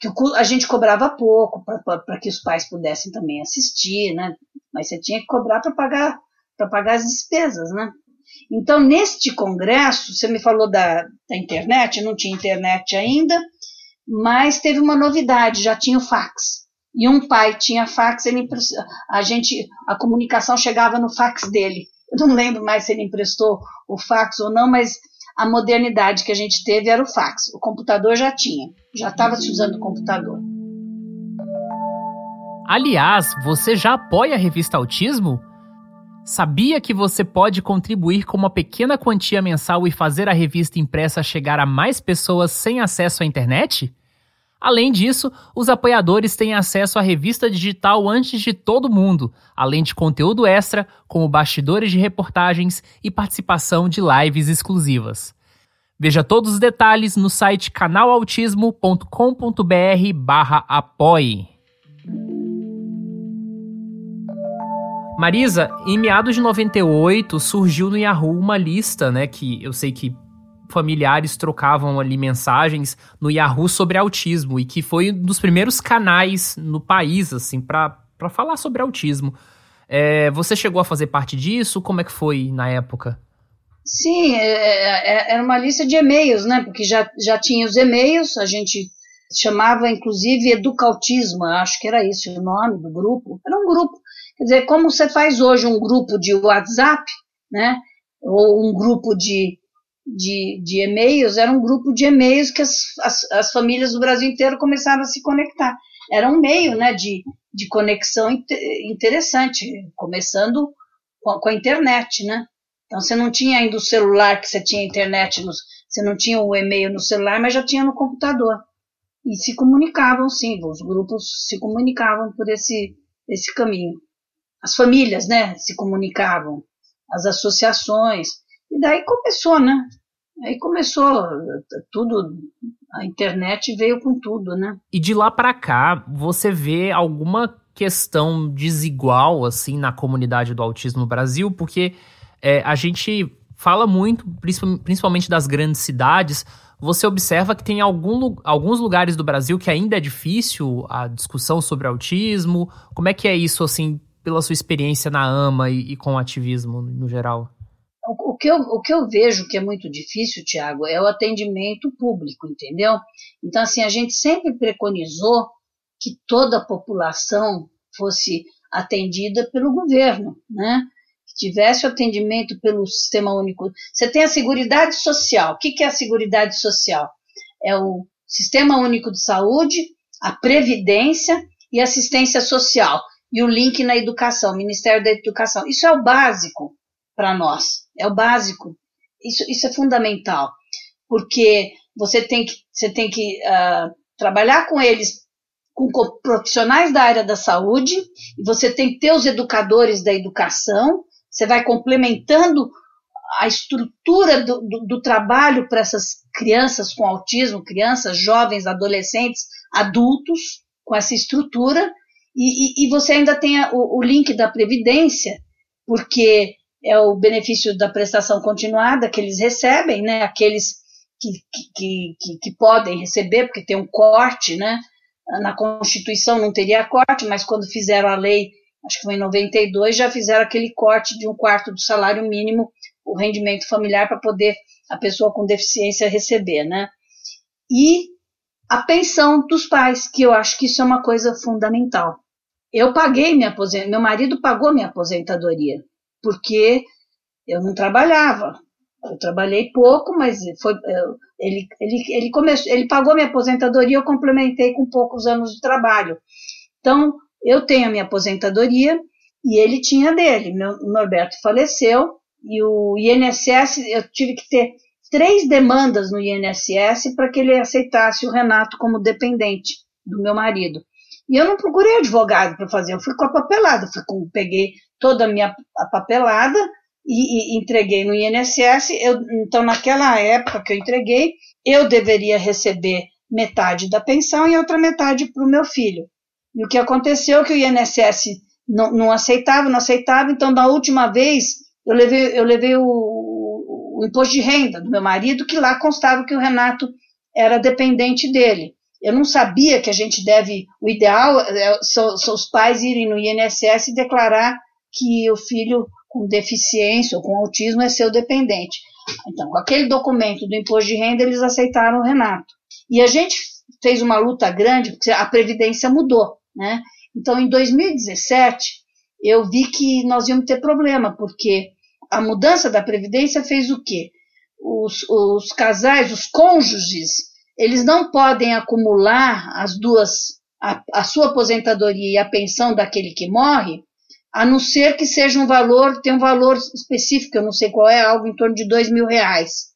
Que a gente cobrava pouco para que os pais pudessem também assistir, né? Mas você tinha que cobrar para pagar para pagar as despesas, né? Então, neste congresso, você me falou da, da internet, não tinha internet ainda, mas teve uma novidade, já tinha o fax e um pai tinha fax, ele a gente a comunicação chegava no fax dele. Eu não lembro mais se ele emprestou o fax ou não, mas a modernidade que a gente teve era o fax. O computador já tinha, já estava se usando o computador. Aliás, você já apoia a revista Autismo? Sabia que você pode contribuir com uma pequena quantia mensal e fazer a revista impressa chegar a mais pessoas sem acesso à internet? Além disso, os apoiadores têm acesso à revista digital antes de todo mundo, além de conteúdo extra, como bastidores de reportagens e participação de lives exclusivas. Veja todos os detalhes no site canalautismo.com.br barra apoie. Marisa, em meados de 98 surgiu no Yahoo uma lista, né, que eu sei que familiares trocavam ali mensagens no Yahoo sobre autismo e que foi um dos primeiros canais no país, assim, para falar sobre autismo. É, você chegou a fazer parte disso? Como é que foi na época? Sim, é, é, era uma lista de e-mails, né? Porque já, já tinha os e-mails, a gente chamava inclusive Educautismo, acho que era esse o nome do grupo. Era um grupo, quer dizer, como você faz hoje um grupo de WhatsApp, né? Ou um grupo de, de, de e-mails, era um grupo de e-mails que as, as, as, famílias do Brasil inteiro começaram a se conectar. Era um meio né, de, de conexão interessante, começando com, com a internet, né? Então você não tinha ainda o celular que você tinha internet, no, você não tinha o e-mail no celular, mas já tinha no computador. E se comunicavam, sim, os grupos se comunicavam por esse, esse caminho. As famílias, né, se comunicavam, as associações, e daí começou, né? Aí começou tudo, a internet veio com tudo, né? E de lá para cá, você vê alguma questão desigual assim na comunidade do autismo no Brasil, porque é, a gente fala muito, principalmente das grandes cidades. Você observa que tem algum, alguns lugares do Brasil que ainda é difícil a discussão sobre autismo. Como é que é isso, assim, pela sua experiência na AMA e, e com o ativismo no geral? O que, eu, o que eu vejo que é muito difícil, Tiago, é o atendimento público, entendeu? Então, assim, a gente sempre preconizou que toda a população fosse atendida pelo governo, né? Que tivesse atendimento pelo Sistema Único. Você tem a Seguridade Social. O que é a Seguridade Social? É o Sistema Único de Saúde, a Previdência e Assistência Social. E o link na educação, Ministério da Educação. Isso é o básico para nós. É o básico. Isso, isso é fundamental, porque você tem que, você tem que uh, trabalhar com eles, com profissionais da área da saúde, e você tem que ter os educadores da educação, você vai complementando a estrutura do, do, do trabalho para essas crianças com autismo, crianças, jovens, adolescentes, adultos, com essa estrutura, e, e, e você ainda tem a, o, o link da Previdência, porque é o benefício da prestação continuada que eles recebem, né? Aqueles que, que, que, que podem receber, porque tem um corte, né? Na Constituição não teria corte, mas quando fizeram a lei, acho que foi em 92, já fizeram aquele corte de um quarto do salário mínimo, o rendimento familiar, para poder a pessoa com deficiência receber, né? E a pensão dos pais, que eu acho que isso é uma coisa fundamental. Eu paguei minha aposentadoria, meu marido pagou minha aposentadoria porque eu não trabalhava. Eu trabalhei pouco, mas foi, ele, ele, ele, começou, ele pagou minha aposentadoria, eu complementei com poucos anos de trabalho. Então, eu tenho a minha aposentadoria e ele tinha dele. Meu Norberto faleceu e o INSS, eu tive que ter três demandas no INSS para que ele aceitasse o Renato como dependente do meu marido. E eu não procurei advogado para fazer, eu fui com a papelada, fui com, peguei toda a minha papelada e, e, entreguei no INSS. Eu, então, naquela época que eu entreguei, eu deveria receber metade da pensão e outra metade para o meu filho. E o que aconteceu é que o INSS não, não aceitava, não aceitava, então, da última vez, eu levei, eu levei o, o imposto de renda do meu marido, que lá constava que o Renato era dependente dele. Eu não sabia que a gente deve, o ideal é, são, são os pais irem no INSS e declarar que o filho com deficiência ou com autismo é seu dependente. Então, com aquele documento do imposto de renda, eles aceitaram o Renato. E a gente fez uma luta grande, porque a Previdência mudou, né? Então, em 2017, eu vi que nós íamos ter problema, porque a mudança da Previdência fez o quê? Os, os casais, os cônjuges, eles não podem acumular as duas, a, a sua aposentadoria e a pensão daquele que morre, a não ser que seja um valor, tem um valor específico, eu não sei qual é, algo em torno de dois mil reais.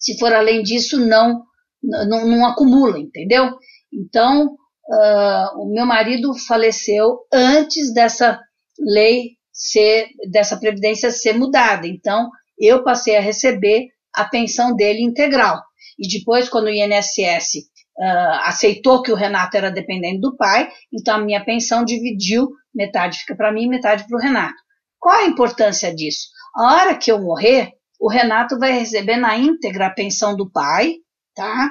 Se for além disso, não, não, não acumula, entendeu? Então, uh, o meu marido faleceu antes dessa lei ser, dessa previdência ser mudada. Então, eu passei a receber a pensão dele integral. E depois, quando o INSS uh, aceitou que o Renato era dependente do pai, então a minha pensão dividiu, metade fica para mim, metade para o Renato. Qual a importância disso? A hora que eu morrer, o Renato vai receber na íntegra a pensão do pai, tá?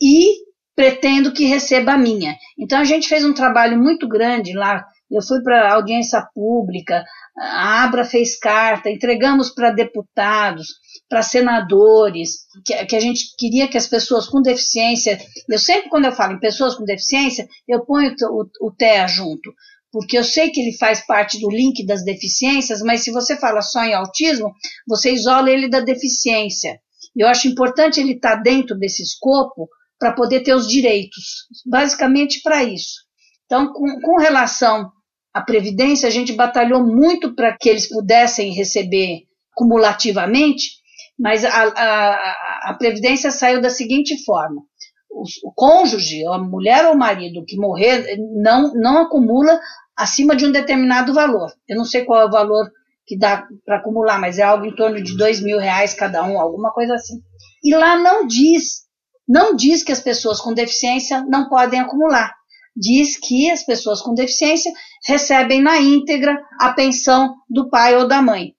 E pretendo que receba a minha. Então a gente fez um trabalho muito grande lá. Eu fui para audiência pública, a Abra fez carta, entregamos para deputados, para senadores, que, que, a gente queria que as pessoas com deficiência. Eu sempre, quando eu falo em pessoas com deficiência, eu ponho o, o TEA junto, porque eu sei que ele faz parte do link das deficiências, mas se você fala só em autismo, você isola ele da deficiência. Eu acho importante ele estar tá dentro desse escopo para poder ter os direitos, basicamente para isso. Então, com, com relação à Previdência, a gente batalhou muito para que eles pudessem receber cumulativamente, mas a, a, a Previdência saiu da seguinte forma: o, o cônjuge, a mulher ou o marido que morrer, não, não acumula acima de um determinado valor. Eu não sei qual é o valor que dá para acumular, mas é algo em torno de dois mil reais cada um, alguma coisa assim. E lá não diz, não diz que as pessoas com deficiência não podem acumular. Diz que as pessoas com deficiência recebem na íntegra a pensão do pai ou da mãe.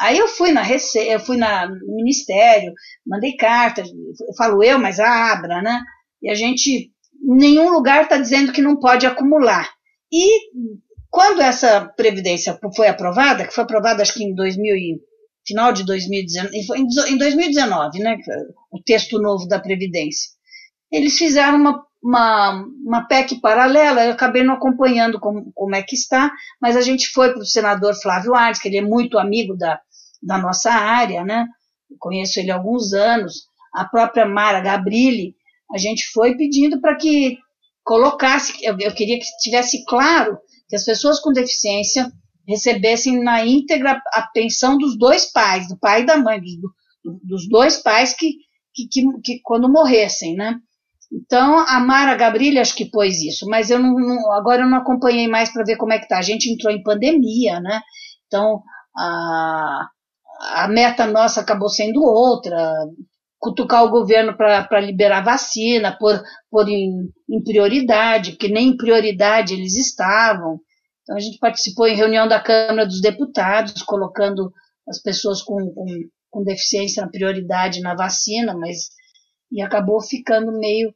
Aí eu fui na Rece... eu fui na, no ministério, mandei carta, eu falo eu, mas a Abra, né? E a gente, em nenhum lugar está dizendo que não pode acumular. E quando essa previdência foi aprovada, que foi aprovada acho que em 2000 e, final de 2019, em 2019, né, o texto novo da previdência, eles fizeram uma, uma, uma PEC paralela, eu acabei não acompanhando como, como é que está, mas a gente foi para o senador Flávio Arnes, que ele é muito amigo da, da nossa área, né, conheço ele há alguns anos, a própria Mara Gabrilli, a gente foi pedindo para que colocasse, eu, eu queria que tivesse claro que as pessoas com deficiência recebessem na íntegra a pensão dos dois pais, do pai e da mãe, do, dos dois pais que, que, que, que, quando morressem, né? Então, a Mara Gabrilha acho que pôs isso, mas eu não, não agora eu não acompanhei mais para ver como é que tá. A gente entrou em pandemia, né? Então, a, a meta nossa acabou sendo outra, cutucar o governo para liberar vacina, por, por em, em, prioridade, porque nem em prioridade eles estavam. Então a gente participou em reunião da Câmara dos Deputados, colocando as pessoas com, com, com deficiência na prioridade na vacina, mas e acabou ficando meio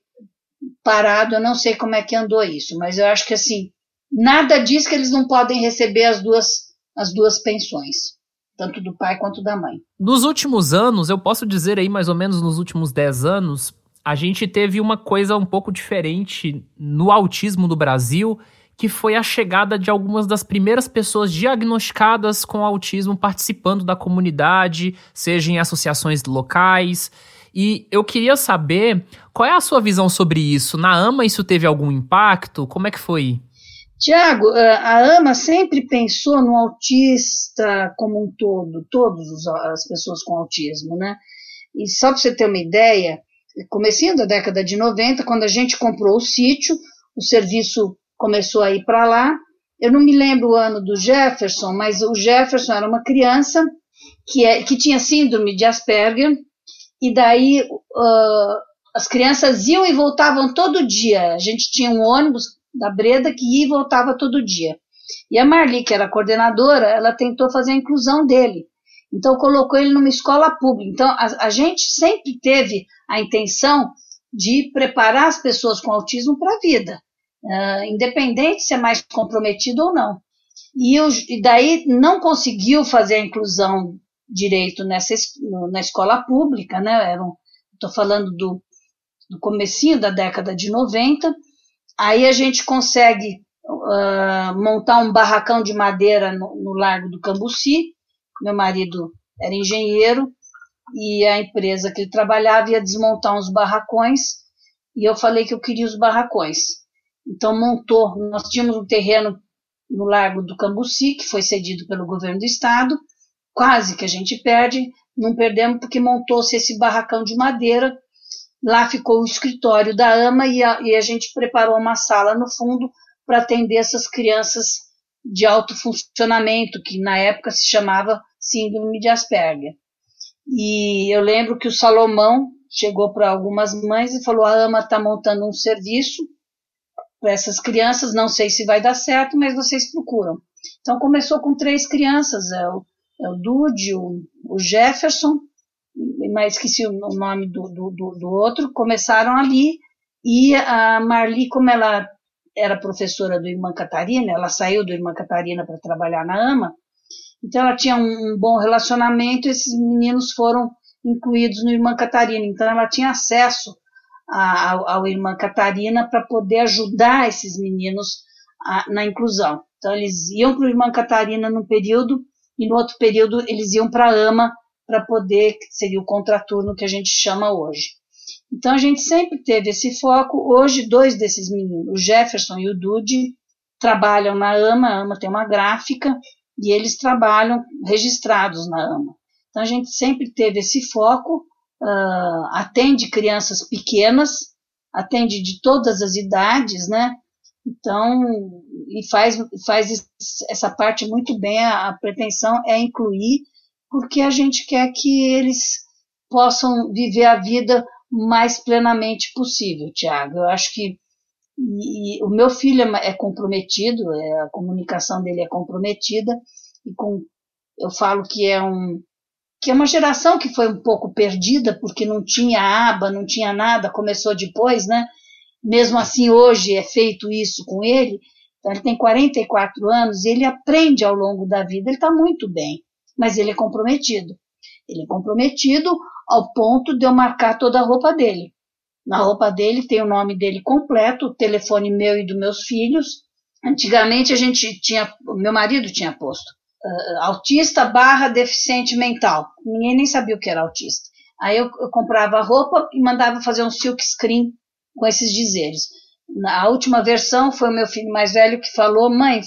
parado. Eu não sei como é que andou isso, mas eu acho que assim nada diz que eles não podem receber as duas as duas pensões tanto do pai quanto da mãe. Nos últimos anos, eu posso dizer aí mais ou menos nos últimos 10 anos, a gente teve uma coisa um pouco diferente no autismo no Brasil, que foi a chegada de algumas das primeiras pessoas diagnosticadas com autismo participando da comunidade, seja em associações locais. E eu queria saber qual é a sua visão sobre isso. Na AMA isso teve algum impacto? Como é que foi? Tiago, a AMA sempre pensou no autista como um todo, todas as pessoas com autismo, né? E só para você ter uma ideia, comecinho da década de 90, quando a gente comprou o sítio, o serviço começou a ir para lá. Eu não me lembro o ano do Jefferson, mas o Jefferson era uma criança que, é, que tinha síndrome de Asperger, e daí uh, as crianças iam e voltavam todo dia. A gente tinha um ônibus da Breda que ia e voltava todo dia. E a Marli, que era coordenadora, ela tentou fazer a inclusão dele. Então colocou ele numa escola pública. Então a, a gente sempre teve a intenção de preparar as pessoas com autismo para a vida, uh, independente se é mais comprometido ou não. E, eu, e daí não conseguiu fazer a inclusão direito nessa na escola pública, né? Estou falando do, do comecinho da década de 90, Aí a gente consegue uh, montar um barracão de madeira no, no Largo do Cambuci. Meu marido era engenheiro e a empresa que ele trabalhava ia desmontar uns barracões e eu falei que eu queria os barracões. Então montou, nós tínhamos um terreno no Largo do Cambuci, que foi cedido pelo governo do estado, quase que a gente perde, não perdemos porque montou-se esse barracão de madeira Lá ficou o escritório da AMA e a, e a gente preparou uma sala no fundo para atender essas crianças de alto funcionamento, que na época se chamava Síndrome de Asperger. E eu lembro que o Salomão chegou para algumas mães e falou: a AMA está montando um serviço para essas crianças, não sei se vai dar certo, mas vocês procuram. Então começou com três crianças, é é o Dude, o, o Jefferson mas esqueci o nome do, do, do, do outro, começaram ali e a Marli, como ela era professora do Irmã Catarina, ela saiu do Irmã Catarina para trabalhar na AMA, então ela tinha um, um, bom relacionamento, esses meninos foram incluídos no Irmã Catarina, então ela tinha acesso a, ao, ao Irmã Catarina para poder ajudar esses meninos a, na inclusão. Então eles iam para o Irmã Catarina num período e no outro período eles iam para a AMA para poder, que seria o contraturno que a gente chama hoje. Então a gente sempre teve esse foco. Hoje, dois desses meninos, o Jefferson e o Dude, trabalham na AMA, a AMA tem uma gráfica, e eles trabalham registrados na AMA. Então a gente sempre teve esse foco, uh, atende crianças pequenas, atende de todas as idades, né? Então, e faz, faz essa parte muito bem, a, a pretensão é incluir porque a gente quer que eles possam viver a vida mais plenamente possível, Tiago. Eu acho que e, o meu filho é, é comprometido, é, a comunicação dele é comprometida e com eu falo que é um que é uma geração que foi um pouco perdida porque não tinha aba, não tinha nada, começou depois, né? Mesmo assim hoje é feito isso com ele. Então ele tem 44 anos e ele aprende ao longo da vida, ele está muito bem mas ele é comprometido. Ele é comprometido ao ponto de eu marcar toda a roupa dele. Na roupa dele tem o nome dele completo, o telefone meu e dos meus filhos. Antigamente a gente tinha, meu marido tinha posto uh, autista barra deficiente mental. Ninguém nem sabia o que era autista. Aí eu, eu comprava a roupa e mandava fazer um silk screen com esses dizeres. Na última versão foi o meu filho mais velho que falou: mãe,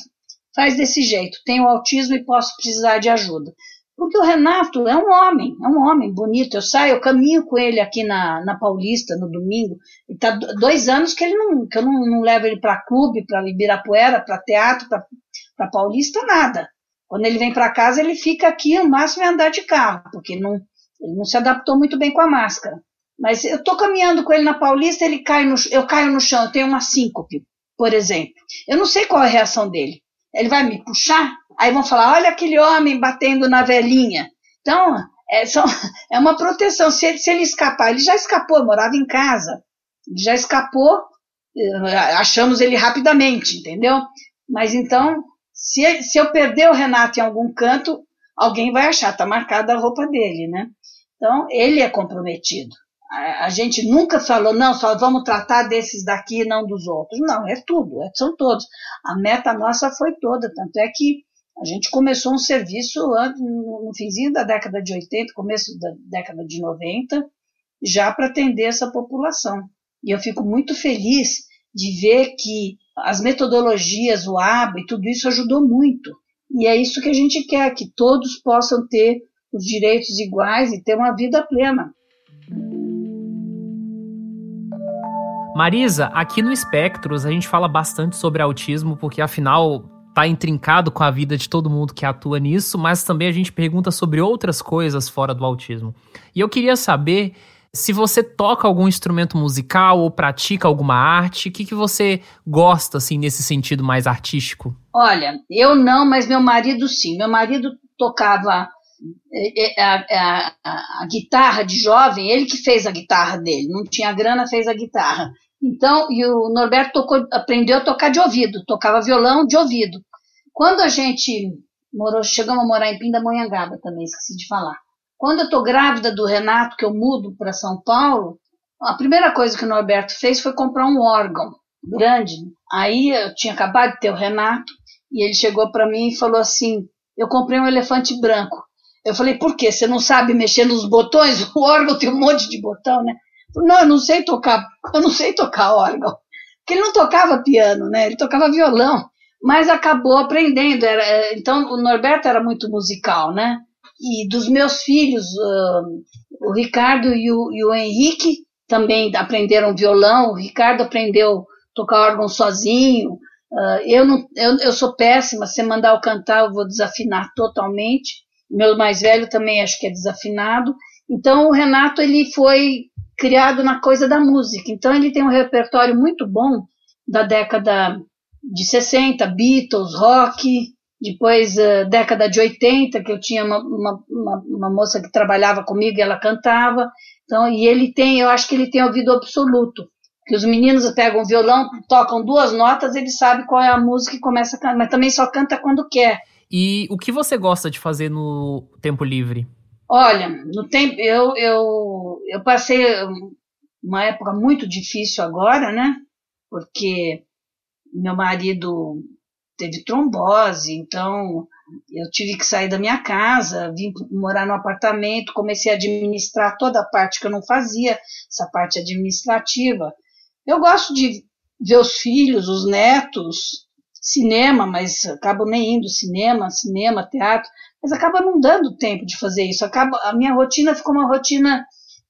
faz desse jeito, tenho autismo e posso precisar de ajuda. Porque o Renato é um homem, é um homem bonito. Eu saio, eu caminho com ele aqui na, na Paulista no domingo. E tá dois anos que ele não, que eu não, não levo ele para clube, para Ibirapuera, para teatro, para Paulista, nada. Quando ele vem para casa, ele fica aqui, o máximo é andar de carro, porque não, ele não se adaptou muito bem com a máscara. Mas eu estou caminhando com ele na Paulista, ele cai no, eu caio no chão, eu tenho uma síncope, por exemplo. Eu não sei qual é a reação dele ele vai me puxar, aí vão falar, olha aquele homem batendo na velhinha. Então, é, são, <laughs> é uma proteção. Se ele, se ele escapar, ele já escapou, morava em casa, ele já escapou, eh, achamos ele rapidamente, entendeu? Mas então, se, se eu perder o Renato em algum canto, alguém vai achar, tá marcada a roupa dele, né? Então, ele é comprometido. A, gente nunca falou, não, só vamos tratar desses daqui e não dos outros. Não, é tudo, é, são todos. A meta nossa foi toda, tanto é que a gente começou um serviço no finzinho da década de 80, começo da década de 90, já para atender essa população. E eu fico muito feliz de ver que as metodologias, o ABA e tudo isso ajudou muito. E é isso que a gente quer, que todos possam ter os direitos iguais e ter uma vida plena. Marisa, aqui no Espectros a gente fala bastante sobre autismo, porque afinal tá intrincado com a vida de todo mundo que atua nisso, mas também a gente pergunta sobre outras coisas fora do autismo. E eu queria saber se você toca algum instrumento musical ou pratica alguma arte, o que, que você gosta, assim, nesse sentido mais artístico? Olha, eu não, mas meu marido sim. Meu marido tocava é, é, a, a, a, a, guitarra de jovem, ele que fez a guitarra dele, não tinha grana, fez a guitarra. Então, e o Norberto tocou, aprendeu a tocar de ouvido, tocava violão de ouvido. Quando a gente morou, chegamos a morar em Pindamonhangaba também, esqueci de falar. Quando eu tô grávida do Renato, que eu mudo para São Paulo, a primeira coisa que o Norberto fez foi comprar um órgão grande. Aí eu tinha acabado de ter o Renato e ele chegou para mim e falou assim: "Eu comprei um elefante branco". Eu falei: "Por quê? Você não sabe mexer nos botões? <laughs> O órgão tem um monte de botão, né?" Não, eu não sei tocar, <laughs> eu não sei tocar órgão. Porque ele não tocava piano, né? Ele tocava violão, mas acabou aprendendo. Era, é, então, o Norberto era muito musical, né? E dos meus filhos, uh, o Ricardo e o, e o Henrique, também aprenderam violão, o Ricardo aprendeu a tocar órgão sozinho, uh, eu, não, eu, eu sou péssima, se mandar eu cantar eu vou desafinar totalmente, meu mais velho também acho que é desafinado, então o Renato ele foi criado na coisa da música, então ele tem um repertório muito bom da década de 60, Beatles, rock, depois uh, década de 80, que eu tinha uma, uma, uma, uma, moça que trabalhava comigo e ela cantava, então, e ele tem, eu acho que ele tem ouvido absoluto, que os meninos pegam o violão, tocam duas notas, ele sabe qual é a música e começa a cantar, mas também só canta quando quer. E o que você gosta de fazer no tempo livre? Olha, no tempo eu eu eu passei uma época muito difícil agora, né? Porque meu marido teve trombose, então eu tive que sair da minha casa, vim morar no apartamento, comecei a administrar toda a parte que eu não fazia, essa parte administrativa. Eu gosto de ver os filhos, os netos, cinema, mas acabo nem indo cinema, cinema, teatro, mas acaba não dando tempo de fazer isso. Acaba, a minha rotina ficou uma rotina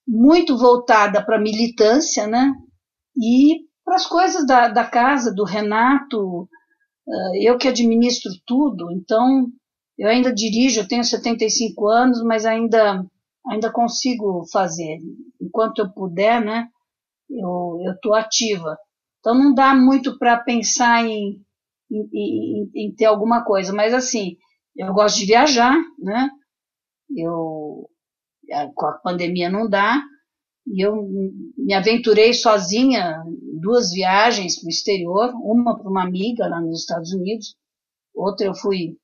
muito voltada para militância, né? E para as coisas da, da casa, do Renato, eu que administro tudo, então eu ainda dirijo, eu tenho 75 anos, mas ainda, ainda consigo fazer. Enquanto eu puder, né, eu estou ativa. Então não dá muito para pensar em, em, em, em, ter alguma coisa, mas assim, eu gosto de viajar, né, eu, com a pandemia não dá, e eu me aventurei sozinha, duas viagens para o exterior, uma para uma amiga lá nos Estados Unidos, outra eu fui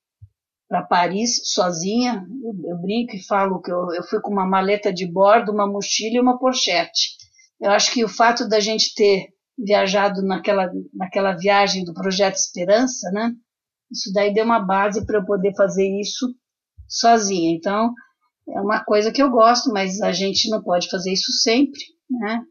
para Paris sozinha. Eu, eu, brinco e falo que eu, eu fui com uma maleta de bordo, uma mochila e uma pochete. Eu acho que o fato da gente ter viajado naquela, naquela viagem do Projeto Esperança, né? Isso daí deu uma base para eu poder fazer isso sozinha. Então, é uma coisa que eu gosto, mas a gente não pode fazer isso sempre, né?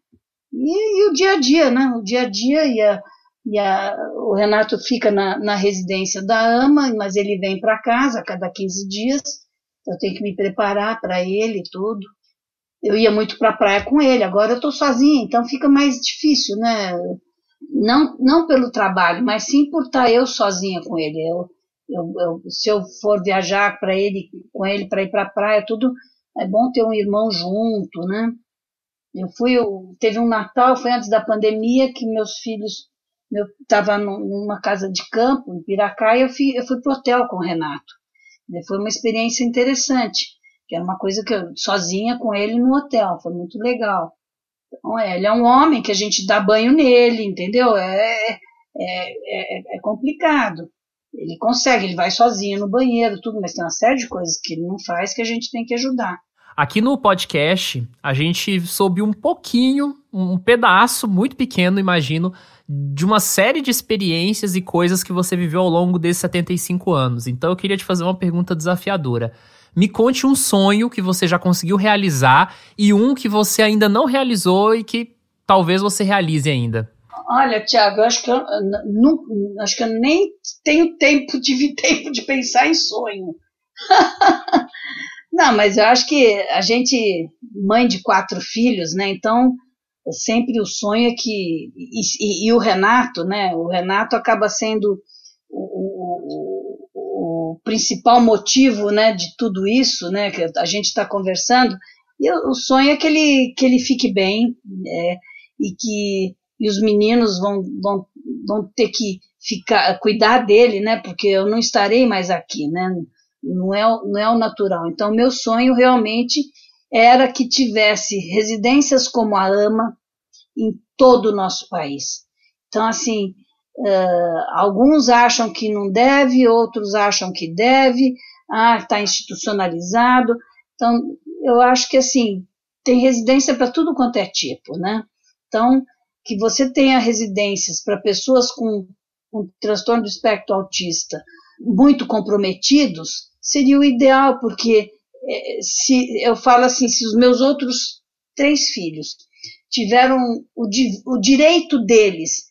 E, e o dia a dia, né? O dia a dia e, a, e a, o Renato fica na, na residência da AMA, mas ele vem para casa a cada 15 dias, eu tenho que me preparar para ele tudo. Eu ia muito para a praia com ele, agora eu estou sozinha, então fica mais difícil, né? Não, não pelo trabalho, mas sim por estar tá eu sozinha com ele. Eu, eu, eu, se eu for viajar para ele, com ele para ir para a praia, tudo é bom ter um irmão junto, né? Eu fui, eu, teve um Natal, foi antes da pandemia, que meus filhos, eu estava numa casa de campo em Piracá e eu fui, eu fui pro hotel com o Renato. E foi uma experiência interessante, que era uma coisa que eu sozinha com ele no hotel, foi muito legal. Então, é, ele é um homem que a gente dá banho nele, entendeu? É, é, é, é complicado. Ele consegue, ele vai sozinho no banheiro, tudo, mas tem uma série de coisas que ele não faz que a gente tem que ajudar. Aqui no podcast, a gente soube um pouquinho, um pedaço muito pequeno, imagino, de uma série de experiências e coisas que você viveu ao longo desses 75 anos. Então eu queria te fazer uma pergunta desafiadora. Me conte um sonho que você já conseguiu realizar e um que você ainda não realizou e que talvez você realize ainda. Olha, Tiago, acho que eu, não, acho que eu nem tenho tempo de <laughs> tempo de pensar em sonho. <laughs> não, mas eu acho que a gente, mãe de quatro filhos, né? Então, sempre o sonho é que. E, e, e o Renato, né? O Renato acaba sendo o, o, o, principal motivo né, de tudo isso, né? Que a gente está conversando. E o sonho é que ele, que ele fique bem é, e que e os meninos vão, vão, vão ter que ficar, cuidar dele, né? Porque eu não estarei mais aqui, né? Não é, não é o natural. Então, meu sonho realmente era que tivesse residências como a AMA em todo o nosso país. Então, assim, uh, alguns acham que não deve, outros acham que deve, ah, está institucionalizado. Então, eu acho que, assim, tem residência para tudo quanto é tipo, né? Então, que você tenha residências para pessoas com, com transtorno do espectro autista muito comprometidos, seria o ideal, porque é, se eu falo assim, se os meus outros três filhos tiveram o, o direito deles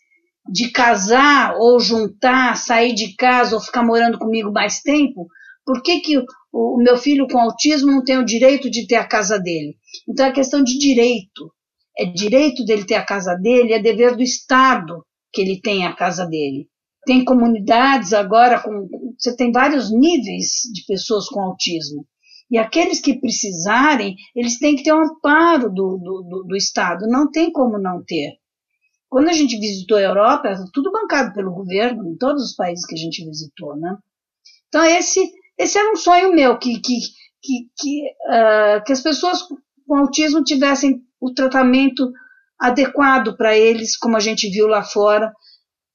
de casar ou juntar, sair de casa ou ficar morando comigo mais tempo, por que, que o, o meu filho com autismo não tem o direito de ter a casa dele? Então é questão de direito é direito dele ter a casa dele, é dever do Estado que ele tenha a casa dele. Tem comunidades agora com. Você tem vários níveis de pessoas com autismo. E aqueles que precisarem, eles têm que ter um amparo do, do, do, do Estado. Não tem como não ter. Quando a gente visitou a Europa, tudo bancado pelo governo, em todos os países que a gente visitou, né? Então, esse, esse era um sonho meu, que, que, que, que, uh, que as pessoas com autismo tivessem o tratamento adequado para eles, como a gente viu lá fora.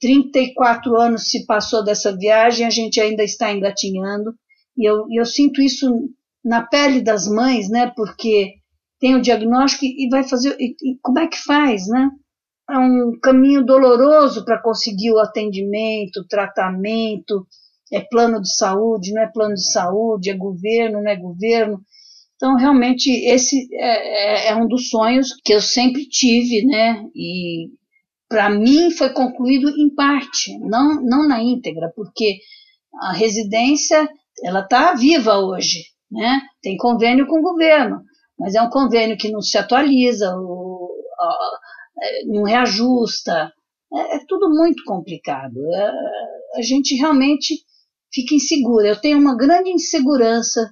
34 anos se passou dessa viagem, a gente ainda está engatinhando, e eu, eu sinto isso na pele das mães, né? Porque tem o diagnóstico e vai fazer. E, e como é que faz, né? É um caminho doloroso para conseguir o atendimento, tratamento. É plano de saúde, não é plano de saúde, é governo, não é governo. Então, realmente, esse é, é, é um dos sonhos que eu sempre tive, né? E para mim foi concluído em parte, não, não na íntegra, porque a residência ela está viva hoje, né? Tem convênio com o governo, mas é um convênio que não se atualiza, o, a, é, não reajusta, é, é tudo muito complicado. É, a gente realmente fica insegura. Eu tenho uma grande insegurança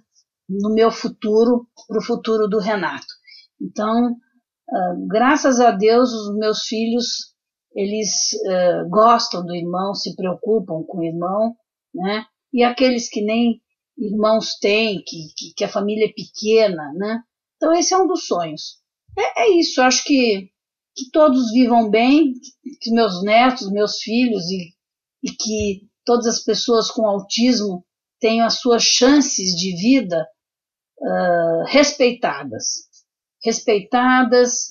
no meu futuro, para o futuro do Renato. Então, uh, graças a Deus, os meus filhos eles uh, gostam do irmão, se preocupam com o irmão, né? E aqueles que nem irmãos têm, que, que, que, a família é pequena, né? Então esse é um dos sonhos. É, é isso, acho que, que todos vivam bem, que meus netos, meus filhos e, e que todas as pessoas com autismo tenham as suas chances de vida uh, respeitadas. Respeitadas,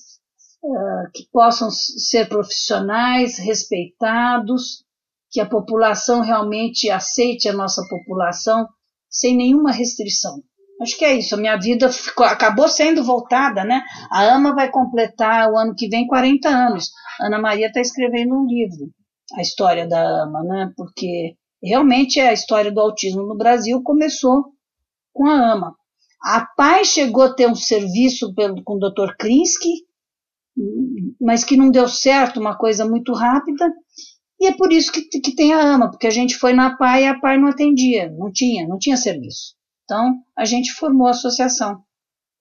uh, que possam ser profissionais, respeitados, que a população realmente aceite a nossa população sem nenhuma restrição. Acho que é isso. A minha vida ficou, acabou sendo voltada, né? A AMA vai completar o ano que vem 40 anos. Ana Maria está escrevendo um livro, a história da AMA, né? Porque realmente a história do autismo no Brasil começou com a AMA. A PAI chegou a ter um serviço com o Dr. Krinsky, mas que não deu certo, uma coisa muito rápida, e é por isso que, que tem a AMA, porque a gente foi na PAI e a PAI não atendia, não tinha, não tinha serviço. Então, a gente formou a associação.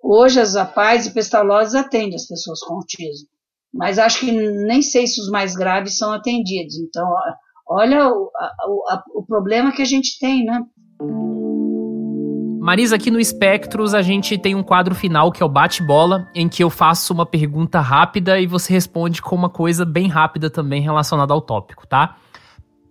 Hoje, as APAIs e pestalozes atendem as pessoas com autismo, mas acho que nem sei se os mais graves são atendidos. Então, olha o, a, a, o problema que a gente tem, né? Marisa, aqui no Espectros a gente tem um quadro final que é o bate-bola, em que eu faço uma pergunta rápida e você responde com uma coisa bem rápida também relacionada ao tópico, tá?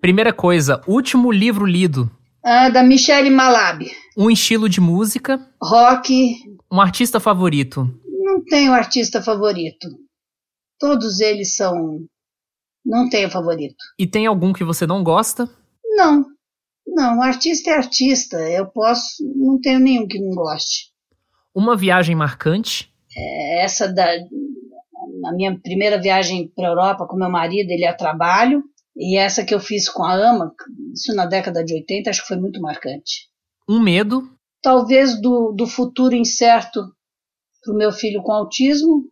Primeira coisa, último livro lido. Ah, da Michelle Malab. Um estilo de música. Rock. Um artista favorito. Não tenho artista favorito. Todos eles são. Não tenho favorito. E tem algum que você não gosta? Não. Não, artista é artista. Eu posso. Não tenho nenhum que não goste. Uma viagem marcante? É essa da. A minha primeira viagem para a Europa com meu marido, ele é a trabalho. E essa que eu fiz com a AMA, isso na década de 80, acho que foi muito marcante. Um medo? Talvez do, do futuro incerto para o meu filho com autismo.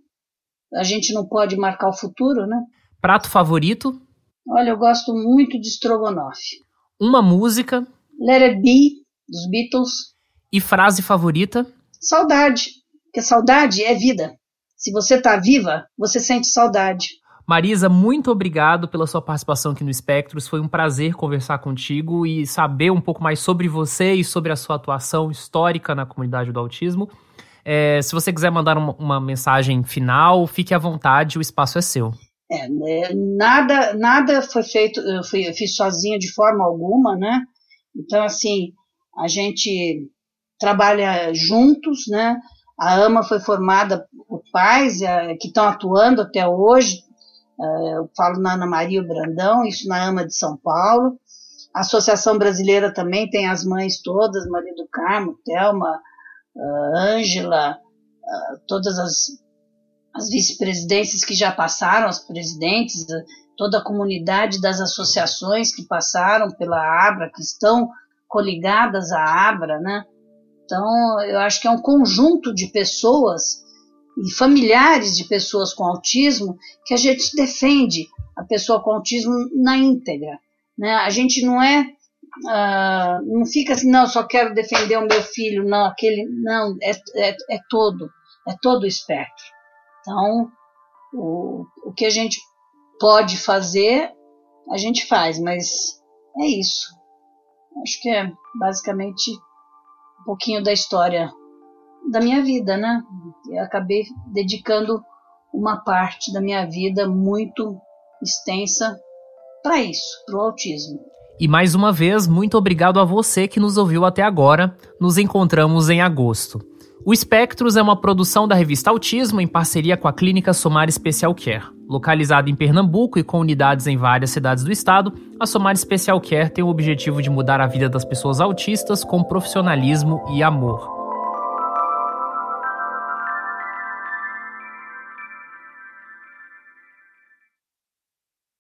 A gente não pode marcar o futuro, né? Prato favorito? Olha, eu gosto muito de estrogonofe. Uma música. Let It Be, dos Beatles. E frase favorita? Saudade. Porque saudade é vida. Se você está viva, você sente saudade. Marisa, muito obrigado pela sua participação aqui no Espectros. Foi um prazer conversar contigo e saber um pouco mais sobre você e sobre a sua atuação histórica na comunidade do autismo. É, se você quiser mandar uma, uma, mensagem final, fique à vontade, o espaço é seu. É, né, nada, nada foi feito, eu, fui, eu fiz sozinha de forma alguma, né? Então, assim, a gente trabalha juntos, né? A AMA foi formada por pais é, que estão atuando até hoje. É, eu falo na Ana Maria Brandão, isso na AMA de São Paulo. A Associação Brasileira também tem as mães todas, Maria do Carmo, Thelma, Ângela, todas as as vice-presidências que já passaram, as presidentes, toda a comunidade das associações que passaram pela Abra, que estão coligadas à Abra, né? Então, eu acho que é um conjunto de pessoas e familiares de pessoas com autismo que a gente defende a pessoa com autismo na íntegra. Né? A gente não é, uh, não fica assim, não, só quero defender o meu filho, não, aquele, não, é, é, é todo, é todo o espectro. Então, o, o que a gente pode fazer, a gente faz, mas é isso. Acho que é basicamente um pouquinho da história da minha vida, né? Eu acabei dedicando uma parte da minha vida muito extensa para isso, para o autismo. E mais uma vez, muito obrigado a você que nos ouviu até agora. Nos encontramos em agosto. O Espectros é uma produção da revista Autismo em parceria com a Clínica Somar Special Care. Localizada em Pernambuco e com unidades em várias cidades do estado, a Somar Special Care tem o objetivo de mudar a vida das pessoas autistas com profissionalismo e amor.